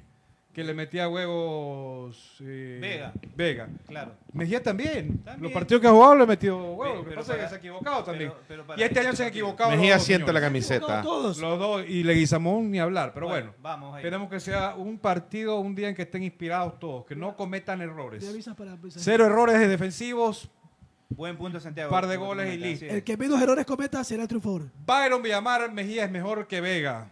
que le metía huevos... eh, Vega. Vega. Claro. Mejía también. También. Los partidos que ha jugado le metió huevos. Lo que pero pasa es que se ha equivocado también. pero- pero para y este año se han partido. equivocado. Mejía siente la camiseta. Todos. Los dos. Y Leguizamón ni hablar. Pero bueno, Vamos, ahí. esperemos que sea un partido, un día en que estén inspirados todos. Que no cometan errores. Para. Cero errores defensivos. Buen punto, Santiago. Par de goles y listo. El que menos errores cometa será el triunfador. Byron Villamar Mejía es mejor que Vega.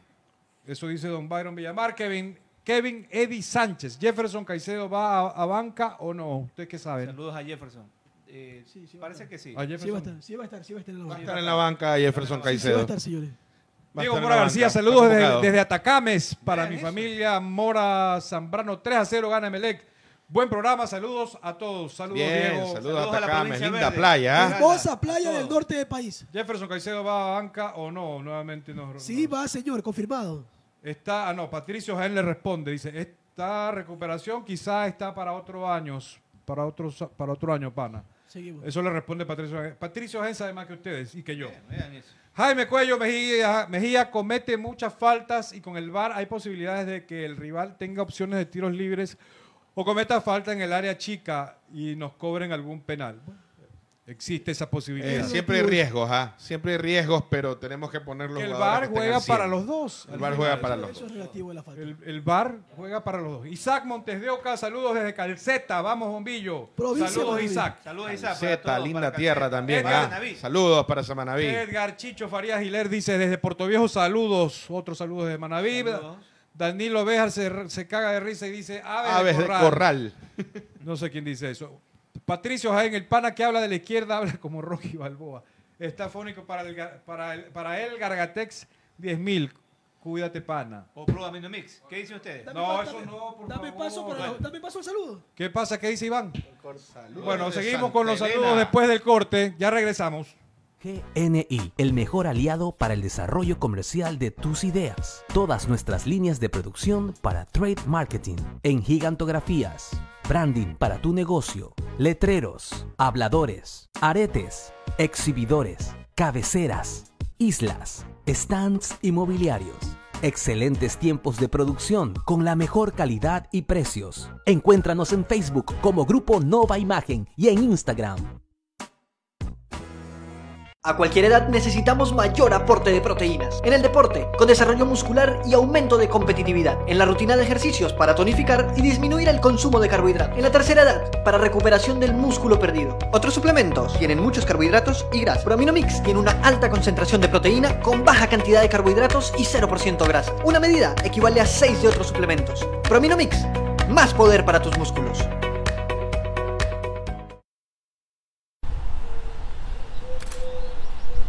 Eso dice don Byron Villamar. Kevin, Kevin Eddie Sánchez. Jefferson Caicedo va a, a banca o no. ¿Ustedes qué saben? Saludos a Jefferson. Eh, Sí, sí, parece que sí. A Sí va a Jefferson. estar, sí va a estar, sí va a estar en la Va a banca. estar en la banca Jefferson Sí va a Caicedo. estar, señores. Diego Mora García, banca. saludos desde, desde Atacames para mi eso. familia Mora Zambrano. 3 a 0 gana Melec. Buen programa, saludos a todos. Saludos, Bien, Diego. saludos Saludos a Atacames, linda verde. playa. ¿ah? Hermosa playa del norte del país. Jefferson Caicedo va a banca o no, nuevamente no. Sí, no. va, señor, confirmado. Está, ah, no, Patricio Jaén le responde, dice, esta recuperación quizá está para otro año, para otro, para otro año, pana. Seguimos. Eso le responde Patricio Jaén. Patricio Jaén sabe más que ustedes y que yo. Vean, vean eso. Jaime Cuello Mejía, Mejía comete muchas faltas y con el VAR hay posibilidades de que el rival tenga opciones de tiros libres o cometa falta en el área chica y nos cobren algún penal. Existe esa posibilidad. Eh, siempre hay riesgos, ¿ah? Siempre hay riesgos, pero tenemos que ponerlos. El VAR juega para los dos. El VAR juega para los Eso dos. es relativo a la falta. El, el VAR juega para los dos. Isaac Montes de Oca, saludos desde Calceta. Vamos, bombillo. Provincia saludos. Isaac. Saludos, Isaac. todos, linda para tierra Calceta. también. Edgar ¿ah? Saludos para Samanaví. Edgar Chicho Farías Giler dice desde Puerto Viejo, saludos. Otros saludos de Manaví. Saludos. Danilo Bejar se, se caga de risa y dice aves, Aves de de corral. No sé quién dice eso. Patricio Jaén, el pana que habla de la izquierda, habla como Rocky Balboa. Está fónico para, el, para, el, para él, Gargatex 10.000. Cuídate, pana. O Pro Amino Mix. ¿Qué dicen ustedes? Dame No, eso no, por dame favor. paso para, dame paso al saludo. ¿Qué pasa? ¿Qué dice Iván? Bueno, seguimos Santa con los Elena. saludos después del corte. Ya regresamos. GNI, el mejor aliado para el desarrollo comercial de tus ideas. Todas nuestras líneas de producción para trade marketing, en gigantografías, branding para tu negocio, letreros, habladores, aretes, exhibidores, cabeceras, islas, stands inmobiliarios. Excelentes tiempos de producción con la mejor calidad y precios. Encuéntranos en Facebook como Grupo Nova Imagen y en Instagram A cualquier edad necesitamos mayor aporte de proteínas. En el deporte, con desarrollo muscular y aumento de competitividad. En la rutina de ejercicios para tonificar y disminuir el consumo de carbohidratos. En la tercera edad, para recuperación del músculo perdido. Otros suplementos tienen muchos carbohidratos y grasa. Prominomix tiene una alta concentración de proteína con baja cantidad de carbohidratos y 0% grasa. Una medida equivale a 6 de otros suplementos. Prominomix, más poder para tus músculos.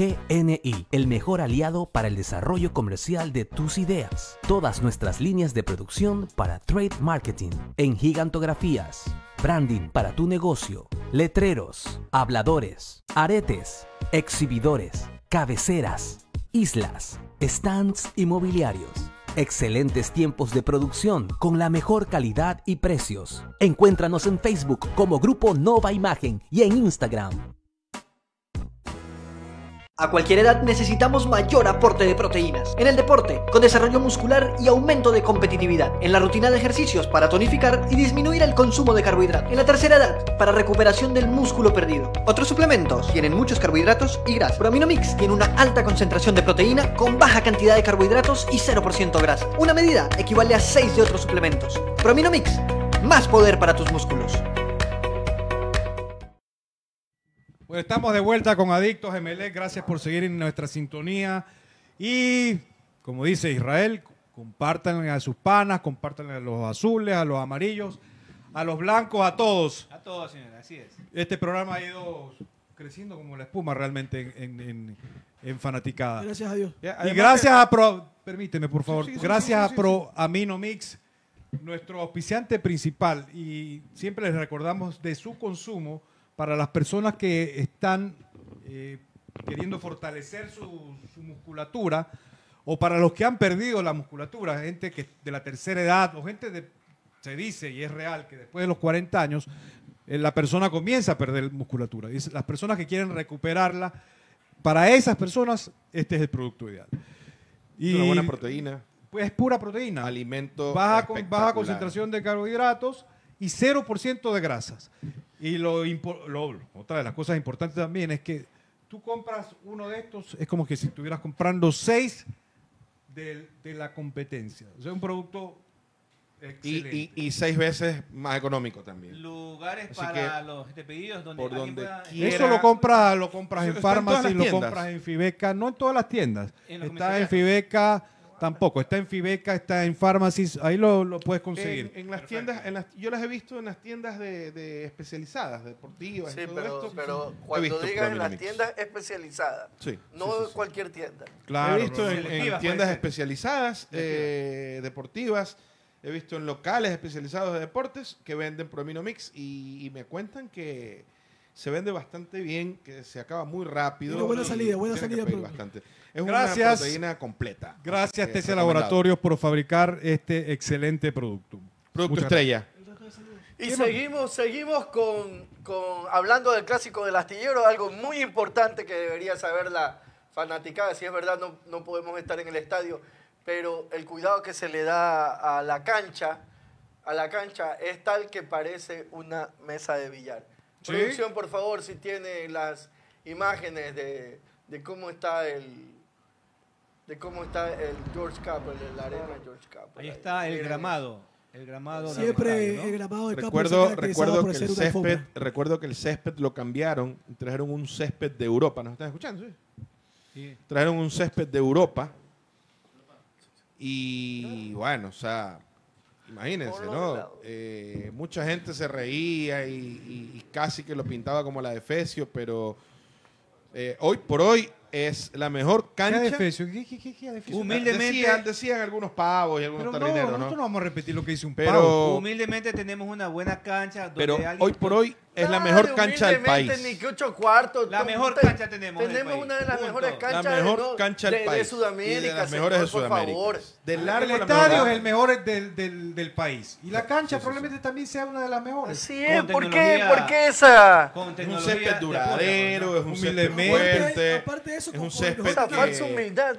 GNI, el mejor aliado para el desarrollo comercial de tus ideas. Todas nuestras líneas de producción para trade marketing, en gigantografías, branding para tu negocio, letreros, habladores, aretes, exhibidores, cabeceras, islas, stands inmobiliarios. Excelentes tiempos de producción con la mejor calidad y precios. Encuéntranos en Facebook como Grupo Nova Imagen y en Instagram. A cualquier edad necesitamos mayor aporte de proteínas. En el deporte, con desarrollo muscular y aumento de competitividad. En la rutina de ejercicios para tonificar y disminuir el consumo de carbohidratos. En la tercera edad, para recuperación del músculo perdido. Otros suplementos tienen muchos carbohidratos y grasa. Prominomix tiene una alta concentración de proteína con baja cantidad de carbohidratos y 0% grasa. Una medida equivale a 6 de otros suplementos. Prominomix, más poder para tus músculos. Pues estamos de vuelta con Adictos MLE. Gracias por seguir en nuestra sintonía. Y como dice Israel, compartan a sus panas, compartan a los azules, a los amarillos, a los blancos, a todos. A todos, señora, así es. Este programa ha ido creciendo como la espuma realmente en, en- en- en fanaticada. Gracias a Dios. Y además gracias que- a Pro, permíteme por favor, Sí, sí, sí, gracias sí, sí, a Pro Amino Mix, nuestro auspiciante principal, y siempre les recordamos de su consumo para las personas que están eh, queriendo fortalecer su, su musculatura o para los que han perdido la musculatura, gente que de la tercera edad o gente de, se dice y es real que después de los 40 años eh, la persona comienza a perder musculatura. Y las personas que quieren recuperarla, para esas personas este es el producto ideal. Es una buena proteína. Pues es pura proteína. Alimento Baja, con- baja concentración de carbohidratos y 0% de grasas. Y lo, lo- otra de las cosas importantes también es que tú compras uno de estos, es como que si estuvieras comprando seis de, de la competencia. O sea, un producto Y, excelente. y- y seis veces más económico también. Lugares Así para los este, pedidos donde por alguien donde pueda- quiera. Eso lo compras, lo compras en las lo compras en Fibeca, no en todas las tiendas. En está en. Fibeca, tampoco. Está en Fibeca, está en Pharmacies, ahí lo, lo puedes conseguir. En, en las tiendas, en las, yo las he visto en las tiendas de, de especializadas, deportivas. Sí, y todo pero, esto. pero He cuando digas en las tiendas especializadas, Sí, no sí, cualquier tienda. Claro, he visto en, tiendas especializadas, eh, deportivas, he visto en locales especializados de deportes que venden Promino Mix y, y me cuentan que se vende bastante bien, que se acaba muy rápido. Tiene buena y salida, buena salida, bastante. Es Gracias. una proteína completa. Gracias, TC. Laboratorios, por fabricar este excelente producto. Producto Muchas estrella. Y seguimos, seguimos con, con- hablando del clásico del astillero, algo muy importante que debería saber la fanaticada. Si es verdad, no, no podemos estar en el estadio, pero el cuidado que se le da a la cancha, a la cancha es tal que parece una mesa de billar. Sí. Producción, por favor, si tiene las imágenes de, de cómo está el de cómo está el George Capel, la arena George Capel. Ahí está el gramado. El gramado Siempre ¿no? el gramado del campo se Recuerdo, recuerdo, que el césped, recuerdo que el césped lo cambiaron, y trajeron un césped de Europa. ¿Nos están escuchando? Sí. Sí. Trajeron un césped de Europa. Y bueno, o sea, imagínense, ¿no? Eh, mucha gente se reía y, y- y casi que lo pintaba como la de Efesio, pero eh, hoy por hoy es la mejor ¿Qué cancha. ¿Qué, qué, qué, qué adefesio? Humildemente- Decían, decían algunos pavos y algunos Pero no, ¿no? nosotros no vamos a repetir lo que dice un Pero- pavo. Humildemente tenemos una buena cancha. Donde Pero alguien hoy por hoy es la mejor cancha del país. Ni que ocho cuartos. La mejor te- cancha tenemos Tenemos una de las Punto. mejores canchas la mejor cancha del de, país. de Sudamérica. y de las señor, mejores de por Sudamérica. favor. De largo El estadio es el mejor del, del, del país. Y la cancha probablemente también sea una de las mejores. Así es, ¿por qué? ¿Por qué esa? Es un césped de duradero, es un césped fuerte, Aparte de eso, es un césped falsa humildad.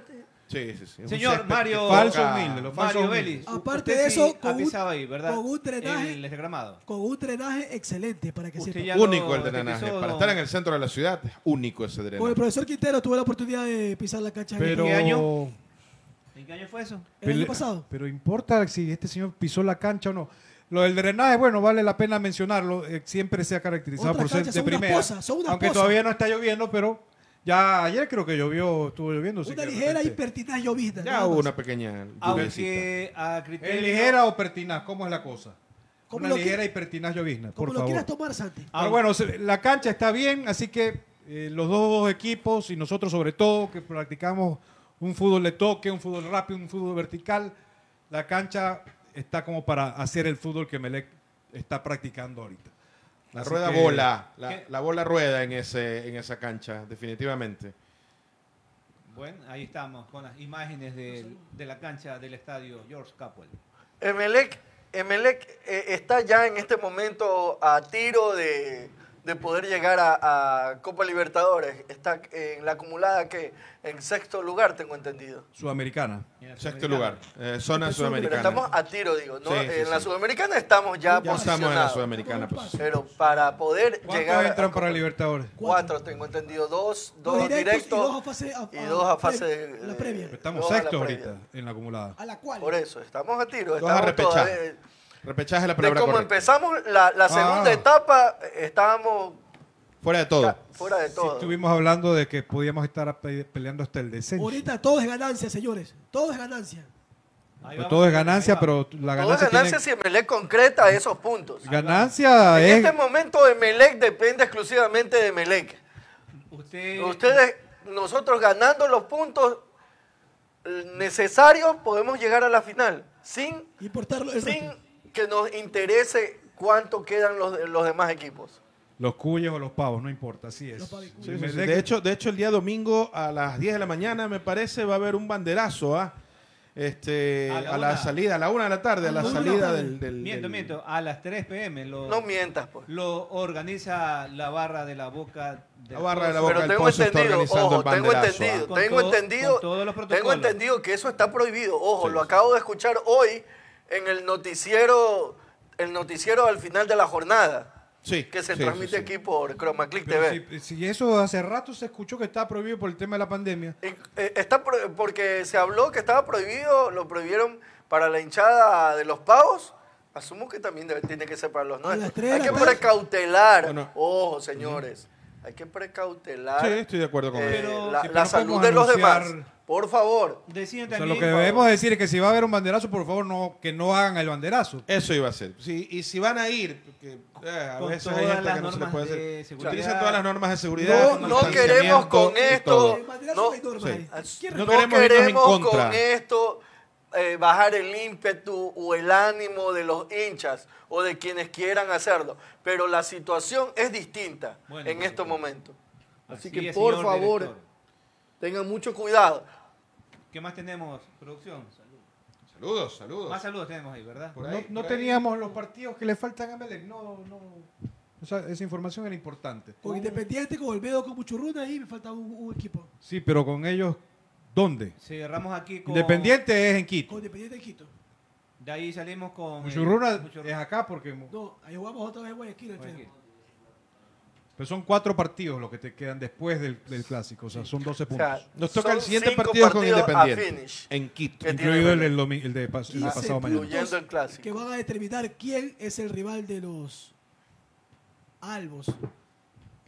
Sí, sí, sí. Señor Mario- Falso humilde, lo falso Mario. Vélez. Aparte de eso, con un- ahí, ¿verdad? con un drenaje- El desgramado. Con un drenaje excelente, para que Usted sepa. Único el drenaje. Para estar en el centro de la ciudad, único ese Con el drenaje. profesor Quintero tuve la oportunidad de pisar la cancha Pero, qué año? ¿En qué año fue eso? el año pasado. Pero importa si este señor pisó la cancha o no. Lo del drenaje, bueno, vale la pena mencionarlo. eh, siempre se ha caracterizado Otras por ser de primera. unas aunque todavía no está lloviendo, pero ya ayer creo que llovió, estuvo lloviendo. Una ligera y pertinaz llovizna. Ya hubo una pequeña. Aunque a criterio... ¿Es ligera o pertinaz? ¿Cómo es la cosa? Como Una lo ligera que- y pertinaz llovizna, Como por lo favor. quieras tomar, Santi. Ah, Pero bueno, la cancha está bien, así que eh, los dos equipos y nosotros sobre todo que practicamos un fútbol de toque, un fútbol rápido, un fútbol vertical, la cancha está como para hacer el fútbol que Melec está practicando ahorita. La Así rueda que- bola, la, bola rueda en, ese, en esa cancha, definitivamente. Bueno, ahí estamos con las imágenes de la cancha del estadio George Capwell. Emelec, Emelec eh, está ya en este momento a tiro de, de poder llegar a, a Copa Libertadores. Está en la acumulada que en sexto lugar, tengo entendido. Sudamericana. Sexto lugar, eh, zona Pero sudamericana. estamos a tiro, digo. ¿no? Sí, sí, en la sudamericana estamos ya, Ya estamos en la posicionados. sudamericana. Pues. Pero para poder ¿Cuántos llegar entran a para Libertadores? Cuatro, tengo entendido. Dos, dos Dos directos directos, y dos a fase- a- a- a la previa. Estamos a sexto ahorita en la acumulada. A la cual. Por eso, estamos a tiro. Dos a Estamos repechaje. Repechaje la de palabra cómo correcta. empezamos la, la segunda Ah. etapa, eh, estábamos Fuera de todo. fuera de Sí, todo. estuvimos hablando de que podíamos estar pe- peleando hasta el descenso. Ahorita todo es ganancia, señores. Todo es ganancia. Vamos, todo es ganancia, pero la Todo es ganancia ganancia tiene... si Emelec concreta esos puntos. Ganancia En es... este momento Emelec depende exclusivamente de Emelec. Usted, Ustedes, nosotros ganando los puntos necesarios, podemos llegar a la final. Sin, Importarlo. sin. Que nos interese cuánto quedan los, los demás equipos. Los cuyos o los pavos, no importa, así es. Sí, Sí, sí, De hecho, de hecho, el día domingo a las 10 de la mañana, me parece, va a haber un banderazo ¿ah? este, A a, la salida, a la una de la tarde, a la salida del, del- Miento, del- miento. A las 3 pm lo, No mientas, pues. lo organiza la barra de la boca. del La barra de la. Boca Pero del tengo entendido, organizando ojo, el tengo entendido, ¿ah? Con tengo todo- entendido, con todos los tengo entendido que eso está prohibido. Ojo, Sí, lo sí. acabo de escuchar hoy en el noticiero, el noticiero al final de la jornada, Sí, que se sí, transmite sí, aquí por Chroma Click Pero TV. si, si eso hace rato se escuchó que está prohibido por el tema de la pandemia. Y, eh, está pro- porque se habló que estaba prohibido, lo prohibieron para la hinchada de los pavos. Asumo que también debe- tiene que ser para los nuestros. Hay que precautelar. Bueno. Ojo, señores. Hay que precautelar Sí, estoy de acuerdo con eh, eso. la, Sí, la pero salud ¿cómo de los demás. Por favor. Decían O sea, también. lo que debemos decir es que si va a haber un banderazo, por favor, no que no hagan el banderazo. Eso iba a ser. Sí, y si van a ir, porque eh, a veces todas hay gente las que no se le normas puede hacer. de seguridad. Utilicen todas las normas de seguridad. No, no queremos con esto. todo. El banderazo No, no sí. ahí. ¿Quién No No queremos queremos, irnos en contra. con esto eh, bajar el ímpetu o el ánimo de los hinchas o de quienes quieran hacerlo. Pero la situación es distinta Bueno, en estos momentos. Así, Así que es, por favor, director. tengan mucho cuidado. ¿Qué más tenemos, producción? Saludos, saludos. Más saludos tenemos ahí, ¿verdad? Por No, ahí, no por ahí. teníamos los partidos que le faltan a Melec. No, no. O sea, esa información era importante. Con Independiente, con Olmedo, con Muchurruna, ahí me falta un, un equipo. Sí, pero con ellos, ¿dónde? Cerramos aquí con... Independiente es en Quito. Con Independiente de Quito. De ahí salimos con... Muchurruna eh, es acá porque No, ahí jugamos otra vez en Guayaquil. Guayaquil. pero son cuatro partidos los que te quedan después del, del clásico. O sea, son 12 O puntos. sea, Nos toca el siguiente partido con Independiente. En Quito. incluido el, el el de, pas- el de 15 pasado mañana. puntos Incluyendo el clásico. Que van a determinar quién es el rival de los Albos.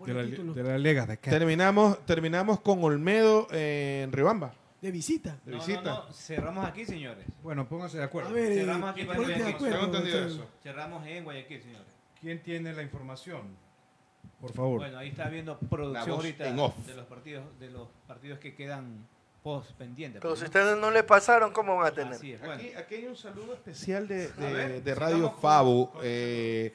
Por De el la, título. de la Liga de acá. Terminamos, terminamos con Olmedo eh, en Riobamba. De visita. De No, visita. no, cerramos aquí, señores. Bueno, pónganse de acuerdo. A ver, eh, Cerramos aquí con ponete de Guayaquil. acuerdo, Tengo entendido Alfredo. eso. Cerramos en Guayaquil, señores. ¿Quién tiene la información? Por favor. Bueno, ahí está viendo producción ahorita de los partidos de los partidos que quedan post pendientes. Pero pues, si ustedes no le pasaron, ¿cómo van a tener? Así es, bueno. Aquí, aquí hay un saludo especial de, de- ver, de sigamos Radio con- Eh,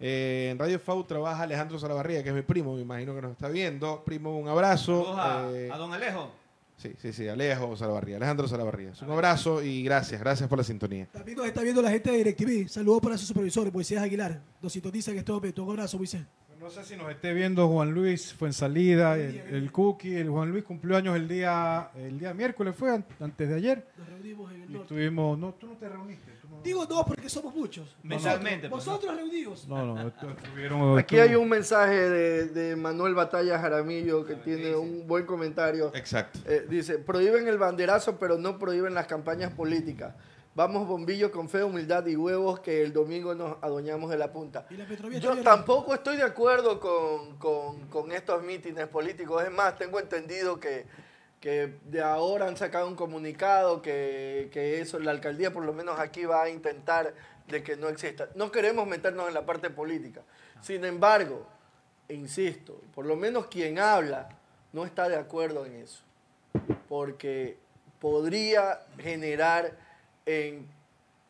eh, en Radio Fabu trabaja Alejandro Salavarría, que es mi primo, me imagino que nos está viendo. Primo, un abrazo. Saludos a, Eh, a don Alejo. sí, sí, sí, Alejo Salavarría, Alejandro Salavarría. Un abrazo y gracias, gracias por la sintonía. También nos está viendo la gente de DirecTV. Saludos para su supervisor, Moisés Aguilar. Nos sintonizan en este momento. Un abrazo, Moisés. No sé si nos esté viendo Juan Luis Fuensalida, el, el Cookie. El Juan Luis cumplió años el día, el día miércoles, fue an- antes de ayer. Nos reunimos en el Y norte. tuvimos, no, tú no te reuniste. No- Digo no porque somos muchos. Mensalmente, Vosotros, pues, ¿no? vosotros reunidos. No, no, estu- estuvieron. Aquí hay un mensaje de, de Manuel Batalla Jaramillo que tiene un buen comentario. Exacto. Eh, dice, prohíben el banderazo, pero no prohíben las campañas políticas. Vamos bombillo con fe, humildad y huevos que el domingo nos adueñamos de la punta. Y la Petrovia Yo tampoco estoy de acuerdo con, con- con estos mítines políticos. Es más, tengo entendido que, que de ahora han sacado un comunicado que, que eso, la alcaldía por lo menos aquí va a intentar de que no exista. No queremos meternos en la parte política. Sin embargo, insisto, por lo menos quien habla no está de acuerdo en eso. Porque podría generar en,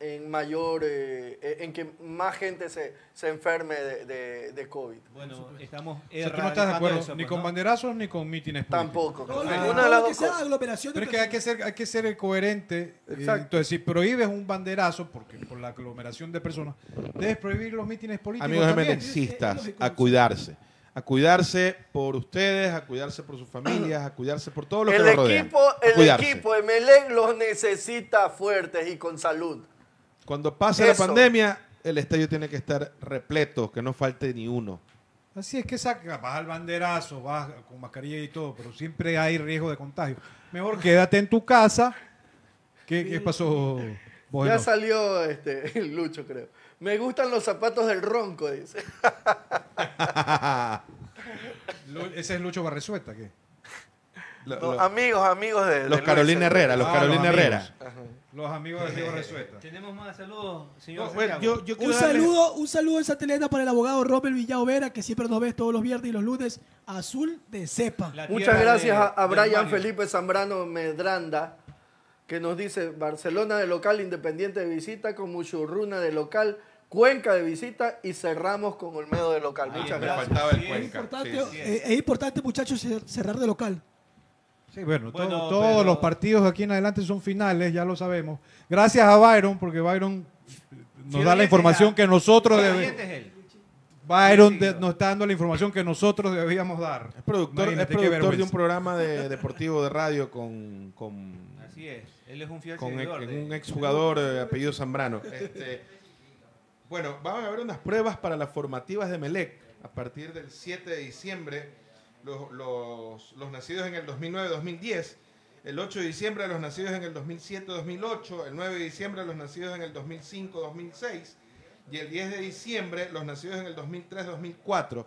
en mayor, eh, en que más gente se, se enferme de, de- de COVID. Bueno, estamos O sea, tú no estás de acuerdo eso, ni pues, con ¿no? banderazos ni con mítines políticos. Tampoco. No, Ninguna no, de las que dos sea cosas. aglomeración de Pero es que hay que ser, hay que ser coherente. eh, Exacto. Entonces, si prohíbes un banderazo, porque por la aglomeración de personas, debes prohibir los mítines políticos. Amigos emergencistas, a cuidarse. A cuidarse por ustedes, a cuidarse por sus familias, a cuidarse por todos los que El los rodean. equipo, el cuidarse. equipo Emelec los necesita fuertes y con salud. Cuando pase la pandemia, el estadio tiene que estar repleto, que no falte ni uno. Así es que saca, vas al banderazo, vas con mascarilla y todo, pero siempre hay riesgo de contagio. Mejor quédate en tu casa. ¿Qué, qué pasó? vos, Ya salió este el Lucho, creo. Me gustan los zapatos del ronco, dice. Ese es Lucho Barresueta, ¿qué? Lo- No, lo- amigos, amigos de, de los Luis, Carolina Herrera, los Ah, Carolina los Herrera. Los amigos de Diego Barresueta. Tenemos más saludos, señor No, bueno, Santiago. yo, yo Un darle- saludo, un saludo en Santa Elena para el abogado Rommel Villao Vera, que siempre nos ves todos los viernes y los lunes, azul de cepa. La Muchas tierra gracias de- a, a del Brian Mario. Felipe Zambrano Medranda, que nos dice Barcelona de local, Independiente de visita, con Muchurruna de local, Cuenca de visita y cerramos con Olmedo de local. Ahí Muchas gracias. faltaba el Sí, Es Cuenca. importante, sí. sí. eh, es importante, muchachos, cer- cerrar de local. Sí, bueno, Bueno, todo- todos pero- los partidos de aquí en adelante son finales, ya lo sabemos. Gracias a Byron, porque Byron nos da la información que nosotros debemos. oyente es él. Byron de- nos está dando la información que nosotros debíamos dar. Es productor, es de un programa de, deportivo de radio con, con, Así es. Él es un fiel con seguidor. ex- de- un exjugador de apellido Zambrano. Este, bueno, van a haber unas pruebas para las formativas de Melec a partir del 7 de diciembre. Los, los- los nacidos en el 2009-2010, el 8 de diciembre los nacidos en el 2007-2008, el 9 de diciembre los nacidos en el 2005-2006 y el 10 de diciembre los nacidos en el 2003-2004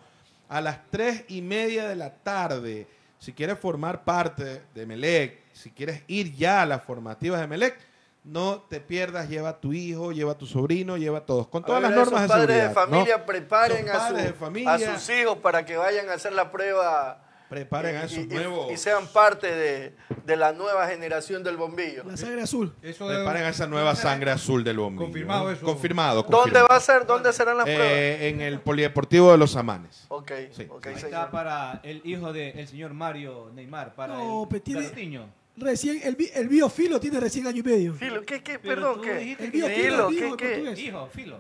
a las 3 y media de la tarde. Si quieres formar parte de Melec, si quieres ir ya a las formativas de Melec, no te pierdas, lleva a tu hijo, lleva a tu sobrino, lleva a todos, con todas las normas de esos padres seguridad. de familia ¿no? preparen Esos a, su- padres de familia. a sus hijos para que vayan a hacer la prueba Preparen a y- esos y- y- nuevos. y sean parte de, de la nueva generación del bombillo. La sangre azul. Eso Preparen a esa nueva sangre azul del bombillo. Confirmado eso. Confirmado. ¿Dónde va a ser? ¿Dónde serán las pruebas? Eh, en el Polideportivo de los Amanes. Ok, Sí. ok, Ahí señor. está para el hijo del señor Mario Neymar, para No, el tiene-. Recién, el, bi- el biofilo tiene recién año y medio. Filo, ¿qué, qué? Perdón, ¿qué? El biofilo, ¿qué, qué? Hijo, filo.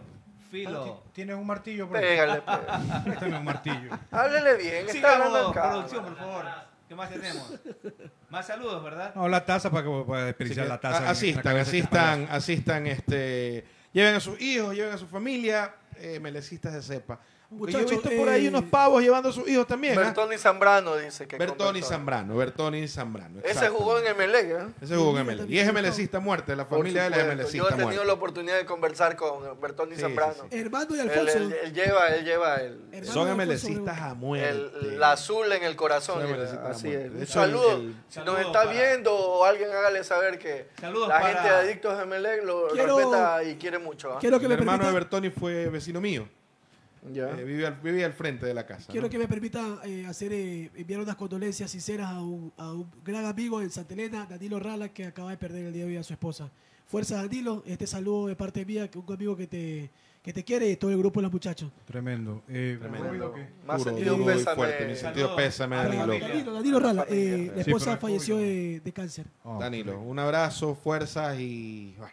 Filo. Tienes un martillo por. Pégale, pégale. Préstame un martillo. Háblele bien, está hablando cámara. producción, por favor. ¿Qué más tenemos? Más saludos, ¿verdad? No, la taza para, que, Así desperdiciar la taza. asistan, asistan, asistan, este, lleven a sus hijos, lleven a su familia, eh, melecistas de cepa. Aunque yo he visto por ahí eh, unos pavos llevando a sus hijos también. ¿ah? Bertoni Zambrano dice que Bertoni Zambrano, Bertoni Zambrano. Ese jugó en Emelec, ¿eh? Ese jugó en Mira, ML. Y es jugó. MLCista muerte, la familia de él es supuesto. MLCista Yo he tenido muerte. la oportunidad de conversar con Bertoni Sí, Zambrano. sí, sí. Y Él, Alfonso. él- él lleva, él lleva el, Son MLCistas a muerte. el, la azul en el corazón. A Así es. Un saludo. el- el- si nos está para- viendo o alguien hágale saber que Saludos la para- gente de Adictos de Emelec lo respeta y quiere mucho. ¿ah? Quiero que el hermano de Bertoni fue vecino mío. Ya. Eh, vivía, al, frente de la casa. quiero ¿no? que me permita eh, hacer eh, enviar unas condolencias sinceras a un, a un gran amigo en Santa Elena, Danilo Rala, que acaba de perder el día de hoy a su esposa. Fuerza Danilo, este saludo de parte mía, que un amigo que te, que te quiere y todo el grupo de los muchachos. Tremendo. Eh, Tremendo. Más Duro, sentido duro pésame. fuerte. Mi sentido pésame, Danilo. Danilo, Danilo Rala, eh, la esposa falleció de, de cáncer. Ah, Danilo, un abrazo, fuerzas y... bueno,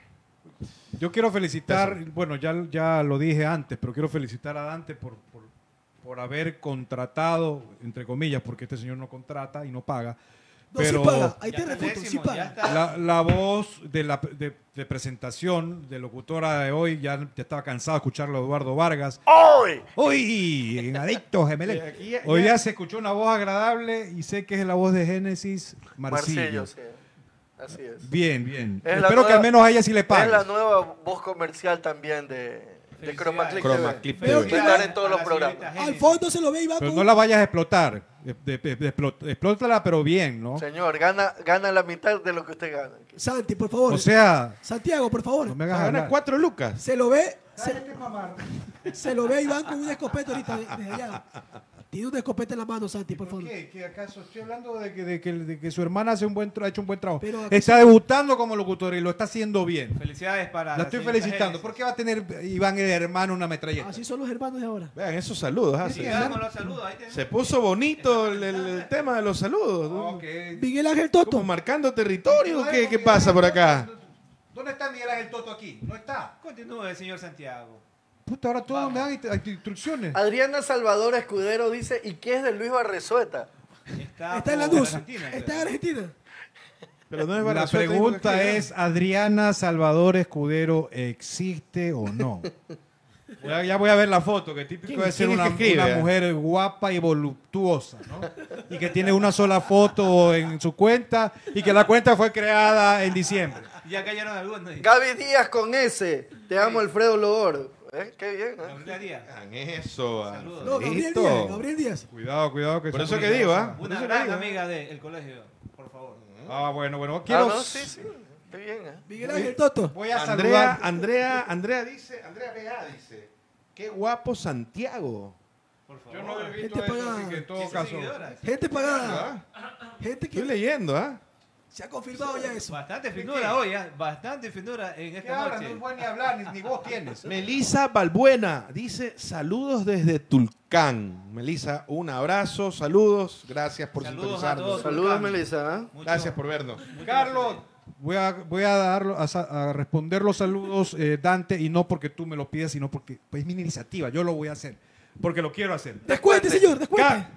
Yo quiero felicitar, bueno, ya, ya lo dije antes, pero quiero felicitar a Dante por, por, por haber contratado, entre comillas, porque este señor no contrata y no paga. No, pero sí paga, ahí te refuto, sí décimo, paga. la, la voz de, la, de, de presentación de locutora de hoy, ya, ya estaba cansado de escucharlo a Eduardo Vargas. ¡Hoy! Hoy, en Adictos Hoy ya- ya se escuchó una voz agradable y sé que es la voz de Génesis Marcillo. Marcillo, sí. Así es. Bien, bien. Es Espero que al menos a ella sí le Es la pague. nueva voz comercial también de, de Chroma Click Chroma TV. Estar en todos los programas. Al fondo se lo ve y va Pero con no la vayas a explotar. De- de- de- explot- explótala, pero bien, ¿no? Señor, gana, gana la mitad de lo que usted gana. Santi, por favor. O sea, Santiago, por favor. no me hagas Gana cuatro lucas. Se lo ve. Se, se lo ve Iván con una escopeta ahorita desde allá. Tiene una escopeta en la mano, Santi, por favor. ¿Qué? ¿Que acaso estoy hablando de que, de que- de que su hermana hace un buen ha hecho un buen trabajo? Pero está debutando como locutora y lo está haciendo bien. Felicidades para La estoy felicitando. Génesis. ¿Por qué va a tener Iván el hermano una metralleta? Así son los hermanos de ahora. Vean esos saludos. los saludos. Ahí. Se puso bonito el, tema de los saludos. ¿no? Ok. Miguel Ángel Toto. Como marcando territorio. ¿Qué, qué pasa por acá? ¿Dónde está Miguel Ángel Toto aquí? No está. Continúe, señor Santiago. Puta, ahora todos me dan inst- instrucciones. Adriana Salvador Escudero dice, ¿y qué es de Luis Barrezueta? Está, Está en la por luz. Argentina, Está en Argentina. Pero no es La dijo pregunta es, ¿Adriana Salvador Escudero existe o no? Ya, ya voy a ver la foto, que típico ¿Quién- de ser quién es una, que escribe? una mujer guapa y voluptuosa, ¿no? Y que tiene una sola foto en su cuenta y que la cuenta fue creada en diciembre. Ya cayeron algunos. Gaby Díaz con S. Te amo, Alfredo Logor. ¿Eh? Qué bien, ¿eh? Gabriela Díaz. Hagan eso. Saludos. No, Gabriel. Díaz. Gabriel Díaz. Cuidado, cuidado. Que Por son eso que digo, ¿ah? Por Una gran digo. amiga del colegio, por favor. Ah, bueno, bueno. Ah, Quiero... no, sí, sí. Qué bien, ¿eh? Miguel Ángel Toto. Voy a Andrea, saludar... Andrea, Andrea dice, Andrea Vega dice, qué guapo Santiago. Por favor. Yo no he visto Gente eso, pagada. así que en todo 15 caso... seguidoras. Gente pagada. Gente Estoy que leyendo, ¿ah? Se ha confirmado ya eso. Bastante finura hoy, ¿eh? Bastante finura en ¿Qué esta hablas? noche. No es bueno ni hablar, ni, ni vos tienes. Melisa Balbuena dice, saludos desde Tulcán. Melisa, un abrazo, saludos, gracias por Saludos a sintonizarnos. todos. Saludos, Tulcán. Melissa. ¿eh? Mucho- Gracias por vernos. Carlos, voy a, voy a, darlo, a, responder los saludos, eh, Dante, y no porque tú me lo pidas, sino porque pues, es mi iniciativa. Yo lo voy a hacer, porque lo quiero hacer. Descuente, señor, descuente. Ca-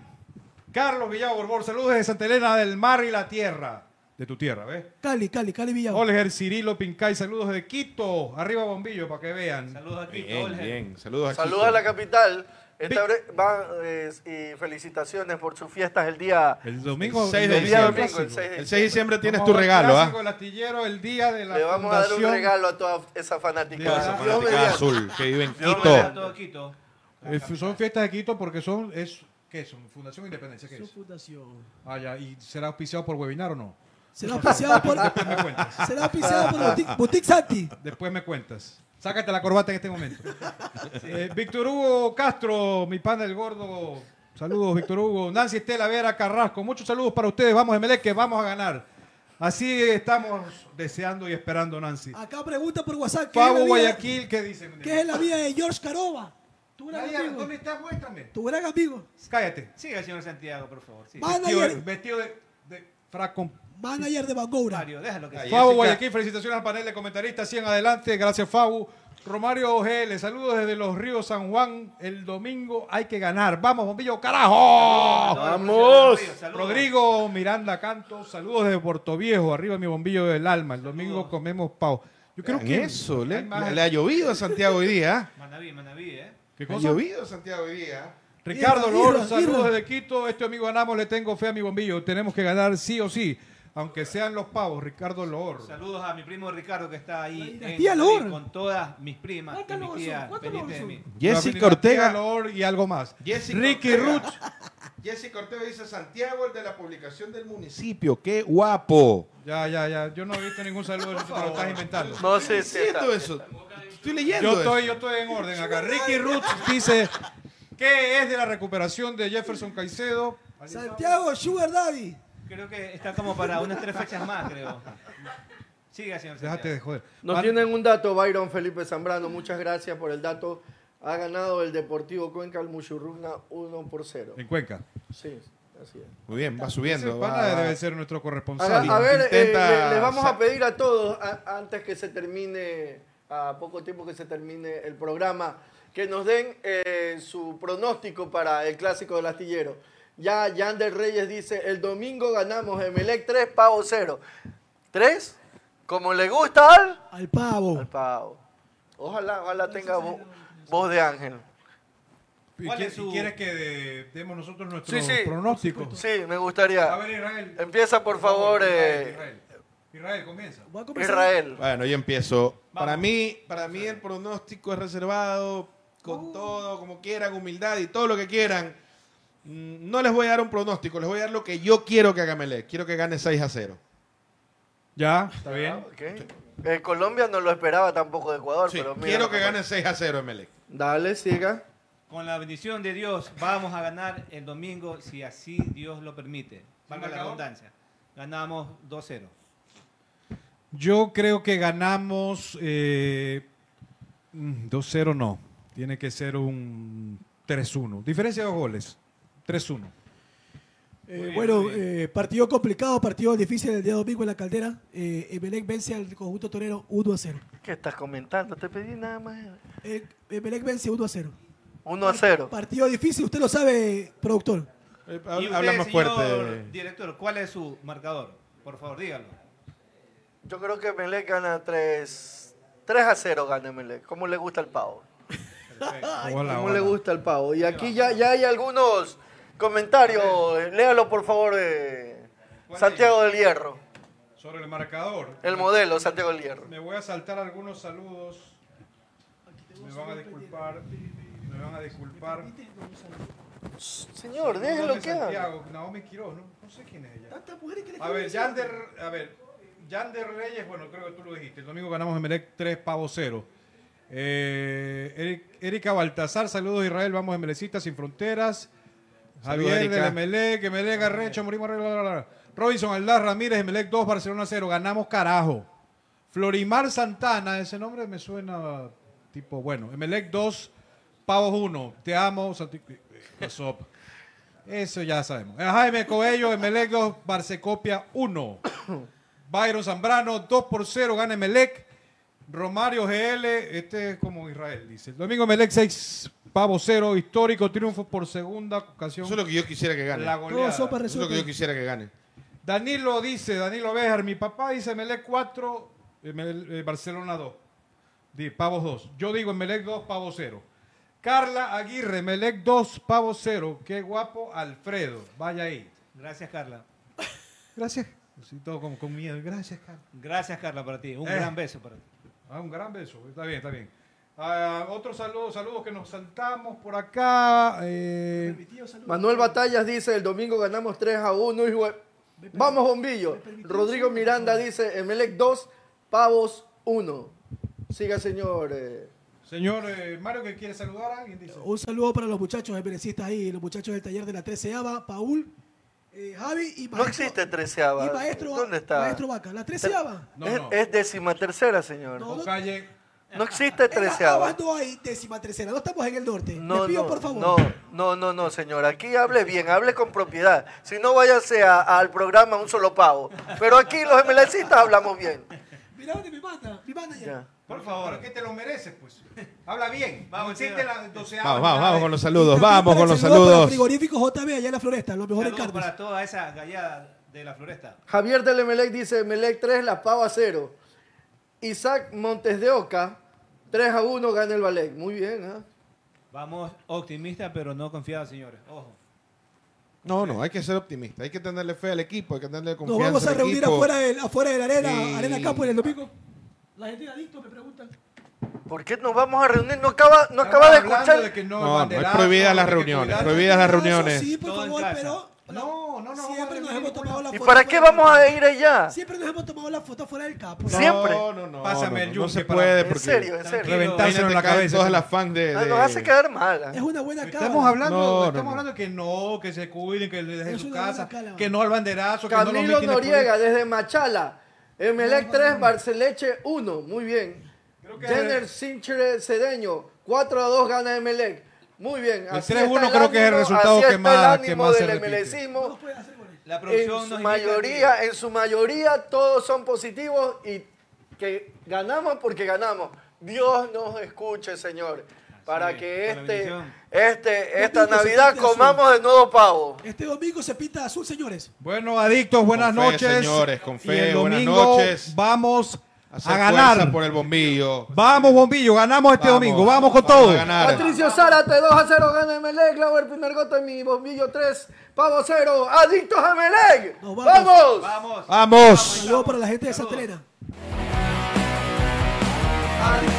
Carlos Villavo Borbor, saludos desde Santa Elena del Mar y la Tierra. De tu tierra, ¿ves? Cali, Cali, Cali Villavo. Olger Cirilo Pincay, saludos desde Quito. Arriba Bombillo, para que vean. Saludos aquí, Bien, Olger. bien. Saludos a Saludos Quito. a la capital. Esta van, eh, y felicitaciones por sus fiestas el día, El domingo, El seis de el día diciembre. domingo, el 6 de El 6 de diciembre tienes Vamos tu al regalo, ¿ah? del astillero, el día de la Le vamos a dar un fundación. regalo a toda esa fanática. De la Esa mediante. azul que vive en Quito. Quito. Eh, son fiestas de Quito porque son, es, ¿qué son? Fundación Independencia, ¿qué Su es? fundación. Ah, ya, ¿y será auspiciado por webinar o no? Será auspiciado por, Después me cuentas. será auspiciado por Boutique, Boutique Santi. Después me cuentas. Sácate la corbata en este momento. Eh, Víctor Hugo Castro, mi pana del gordo, Saludos, Víctor Hugo. Nancy Estela Vera Carrasco. Muchos saludos para ustedes. Vamos, Emelec, que vamos a ganar. Así estamos deseando y esperando, Nancy. Acá pregunta por WhatsApp. ¿qué es Pavo Guayaquil, ¿qué dicen? ¿Qué es la vida de George Caroba? Tu gran amigo. ¿Dónde está? Muéstrame. Tu gran amigo. Cállate. Siga, señor Santiago, por favor. Sí. Vestido, vestido de, de frac con manager de Bangoura. Mario, déjalo que Fabo Guayaquil, felicitaciones al panel de comentaristas. 100 adelante, gracias Fabu. Romario OGL, saludos desde los ríos San Juan. El domingo hay que ganar. Vamos, bombillo, carajo. Vamos. Rodrigo Miranda Canto, saludos desde Puerto Viejo. Arriba mi bombillo del alma. El domingo comemos pavo. Yo creo que eso, le, ha llovido a Santiago hoy día. Manaví, Manaví, ¿eh? ¿Qué Le cosa? ha llovido a Santiago hoy día. Ricardo Irra, Loro, saludos desde Quito. Este amigo ganamos, le tengo fe a mi bombillo. Tenemos que ganar sí o sí, aunque sean los pavos. Ricardo Loro. Saludos a mi primo Ricardo que está ahí en Lor. con todas mis primas y ¿Cuántos mi Lor tía son? ¿Cuántos pendiente de mí. Jessica Ortega. Y algo más. Jessica Ricky Ortega. Ruth. Jessica Ortega dice Santiago, el de la publicación del municipio. ¡Qué guapo! Ya, ya, ya. Yo no he visto ningún saludo, te lo estás inventando. No sé si eso. Estoy leyendo Yo estoy, yo estoy en orden acá. Ricky Ruth dice que es de la recuperación de Jefferson Caicedo. Santiago Sugar Daddy. Creo que está como para unas tres fechas más, creo. Siga, señor Déjate de joder. Nos tienen un dato, Byron Felipe Zambrano. Muchas gracias por el dato. Ha ganado el Deportivo Cuenca al Muchurruna 1 por 0. En Cuenca. Sí, así es. Muy bien, va subiendo. va- debe ser nuestro A, corresponsal. a ver, eh, Intenta les vamos a pedir a todos, a- antes que se termine, a poco tiempo que se termine el programa, que nos den eh, su pronóstico para el clásico del astillero. Ya Yander Reyes dice, el domingo ganamos Emelec 3, Pavo 0. ¿3? Como le gusta al, Al pavo. al Pavo. Ojalá, ojalá tenga vo- voz de ángel. ¿Y ¿Cuál qui- es su- y quieres que de- demos nosotros nuestro Sí, sí. pronóstico? Sí, me gustaría. A ver, Israel. Empieza, por favor, Israel, eh, Israel. Israel, comienza. A. Israel. Bueno, yo empiezo. Para mí, para mí el pronóstico es reservado, con todo, como quieran, humildad y todo lo que quieran. Mm, No les voy a dar un pronóstico, les voy a dar lo que yo quiero que haga Melec. Quiero que gane 6 a 0. Ya, está bien. Ok. Eh, Colombia no lo esperaba tampoco de Ecuador, Sí, pero mira quiero que gane 6 a 0 Melec. Dale, siga. Con la bendición de Dios vamos a ganar el domingo si así Dios lo permite. Valga la redundancia. Ganamos 2-0. Yo creo que ganamos eh, mm, 2-0 no. Tiene que ser un 3-1. Diferencia de dos goles. 3-1. Eh, bueno, eh, partido complicado, partido difícil el día domingo en la caldera. Eh, Emelec vence al conjunto torero 1 a 0. ¿Qué estás comentando? Te pedí nada más. Eh, Emelec vence 1 a 0. 1 a 0. Partido difícil, usted lo sabe, productor. Eh, Y Habla, usted, habla más señor fuerte. Director, ¿cuál es su marcador? Por favor, dígalo. Yo creo que Melec gana 3, 3 a 0 gana Melec. ¿Cómo le gusta el pavo? Hola, ¿Cómo hola. le gusta el pavo? Y aquí ya, ya hay algunos comentarios. Léalo, por favor, eh, Santiago del Hierro. Sobre el marcador. El modelo, Santiago del Hierro. Me voy a saltar algunos saludos. Me van a disculpar. Me van a disculpar. Señor, déjelo que haga. Santiago, Naomi Quiroz, no, no sé quién es ella. Tantas mujeres que le A ver, Yander, a ver, Yander Reyes, bueno, creo que tú lo dijiste. El domingo ganamos Emelec 3 pavos 0. Eh, Eric- Erika Baltazar, saludos Israel, vamos Emelecita sin fronteras. Javier Erika. del Emelec, Emelec Arrecho, morimos. bla. Robinson Aldaz Ramírez, Emelec 2, Barcelona 0. Ganamos carajo. Florimar Santana, ese nombre me suena tipo, bueno, Emelec 2, Pavos 1. Te amo, Santi-. Eso ya sabemos. Eh, Jaime Coello, Emelec 2, Barcecopia 1. Byron Zambrano, 2 por 0, gana Emelec. Romario GL, este es como Israel, dice. Domingo Emelec 6, Pavo 0, histórico triunfo por segunda ocasión. Eso es lo que yo quisiera que gane. La Todo goleada. sopa Eso es lo que yo quisiera que gane. Danilo dice, Danilo Béjar, mi papá dice Emelec 4, Emel- eh, Barcelona 2. Di, Pavos 2. Yo digo Emelec 2, Pavo 0. Carla Aguirre, Emelec 2, Pavo 0. Qué guapo Alfredo. Vaya ahí. Gracias, Carla. Gracias. Sí, todo como con miedo. Gracias, Carla. Gracias, Carla, para ti. Un Eh. gran beso para ti. Ah, un gran beso. Está bien, está bien. Ah, otro saludo, saludos que nos saltamos por acá. eh. Manuel Batallas dice, el domingo ganamos 3 a 1. hijo de- Vamos, bombillo. Rodrigo Miranda dice, Emelec 2, Pavos 1. Siga, señor. eh, Señor eh, Mario, que quiere saludar a alguien, dice. Un saludo para los muchachos emerecistas ahí, los muchachos del taller de la 13 Ava, Paul, eh, Javi y No maestro. existe treceava. Y maestro, ¿Dónde está? maestro Vaca. La 13 Ava. No, es, no. es décima tercera, señor. No, No, Calle. Existe En la treceava. Ava no hay décima tercera, no estamos en el norte. No, Les pido no, por favor. no, no, no, no, señor. Aquí hable bien, hable con propiedad. Si no, váyase a- al programa un solo pavo. Pero aquí los MLCistas hablamos bien. Mira dónde me manda, mi manager. Ya. Por favor, que te lo mereces, pues. Habla bien. Vamos, existe la doceava. Vamos, vamos, vamos con los saludos. Vamos con los saludos. Frigorífico JB allá en la Floresta, los mejores Saludos carnes. para toda esa gallada de la floresta. Javier del Emelec dice, Emelec 3, La Pava 0. Isaac Montes de Oca, 3 a 1 gana el Ballet. Muy bien, ¿ah? Vamos optimistas, pero no confiados, señores. Ojo. No, no, hay que ser optimista. Hay que tenerle fe al equipo, hay que tenerle Nos confianza vamos a reunir equipo. afuera de, afuera de la arena, Y- arena campo en el domingo. La gente de adicto me preguntan. ¿Por qué nos vamos a reunir? No acaba, no acaba de escuchar. de que no, No, no, es prohibidas las reuniones, prohibidas las reuniones. Sí, por favor, pero No, no, no. siempre nos hemos tomado la ¿Y foto. para qué vamos a ir allá? Siempre nos hemos tomado la foto fuera del campo. Siempre. No, no, no. Pásame no, el no, yunque se para- puede En serio, en serio. Reventárselo en la cabeza. todas las fans de, Ah, de- Nos hace quedar mal. Es una buena cara. Estamos hablando, No, no, estamos no. hablando que no, que se cuiden, que les dejen su casa, que no al banderazo, que no Camilo Noriega, desde Machala. Emelec 3, Barceleche 1. Muy bien. Jenner Sinchere Cedeño, 4 a 2 gana Emelec. Muy bien. El así 3-1 está creo que es el ánimo, resultado que más- que se repite. La En producción su nos indica mayoría, en su mayoría todos son positivos y que ganamos porque ganamos. Dios nos escuche, Señor, para que este, este, esta Navidad comamos de nuevo pavo. Este domingo se pinta azul, señores. Bueno, adictos, buenas Con fe, noches. señores, con fe, Y el buenas noches. Vamos Hacer a ganar. por el bombillo. Vamos, bombillo, ganamos este Vamos, domingo. Vamos con vamos todo. Patricio Zárate 2 a 0 gana Emelec. Lauer primer gota en mi bombillo 3. Pavo 0. Adictos a Emelec. Nos ¡Vamos! vamos. Vamos. Vamos. Saludos para la gente de Santa Elena. Adictos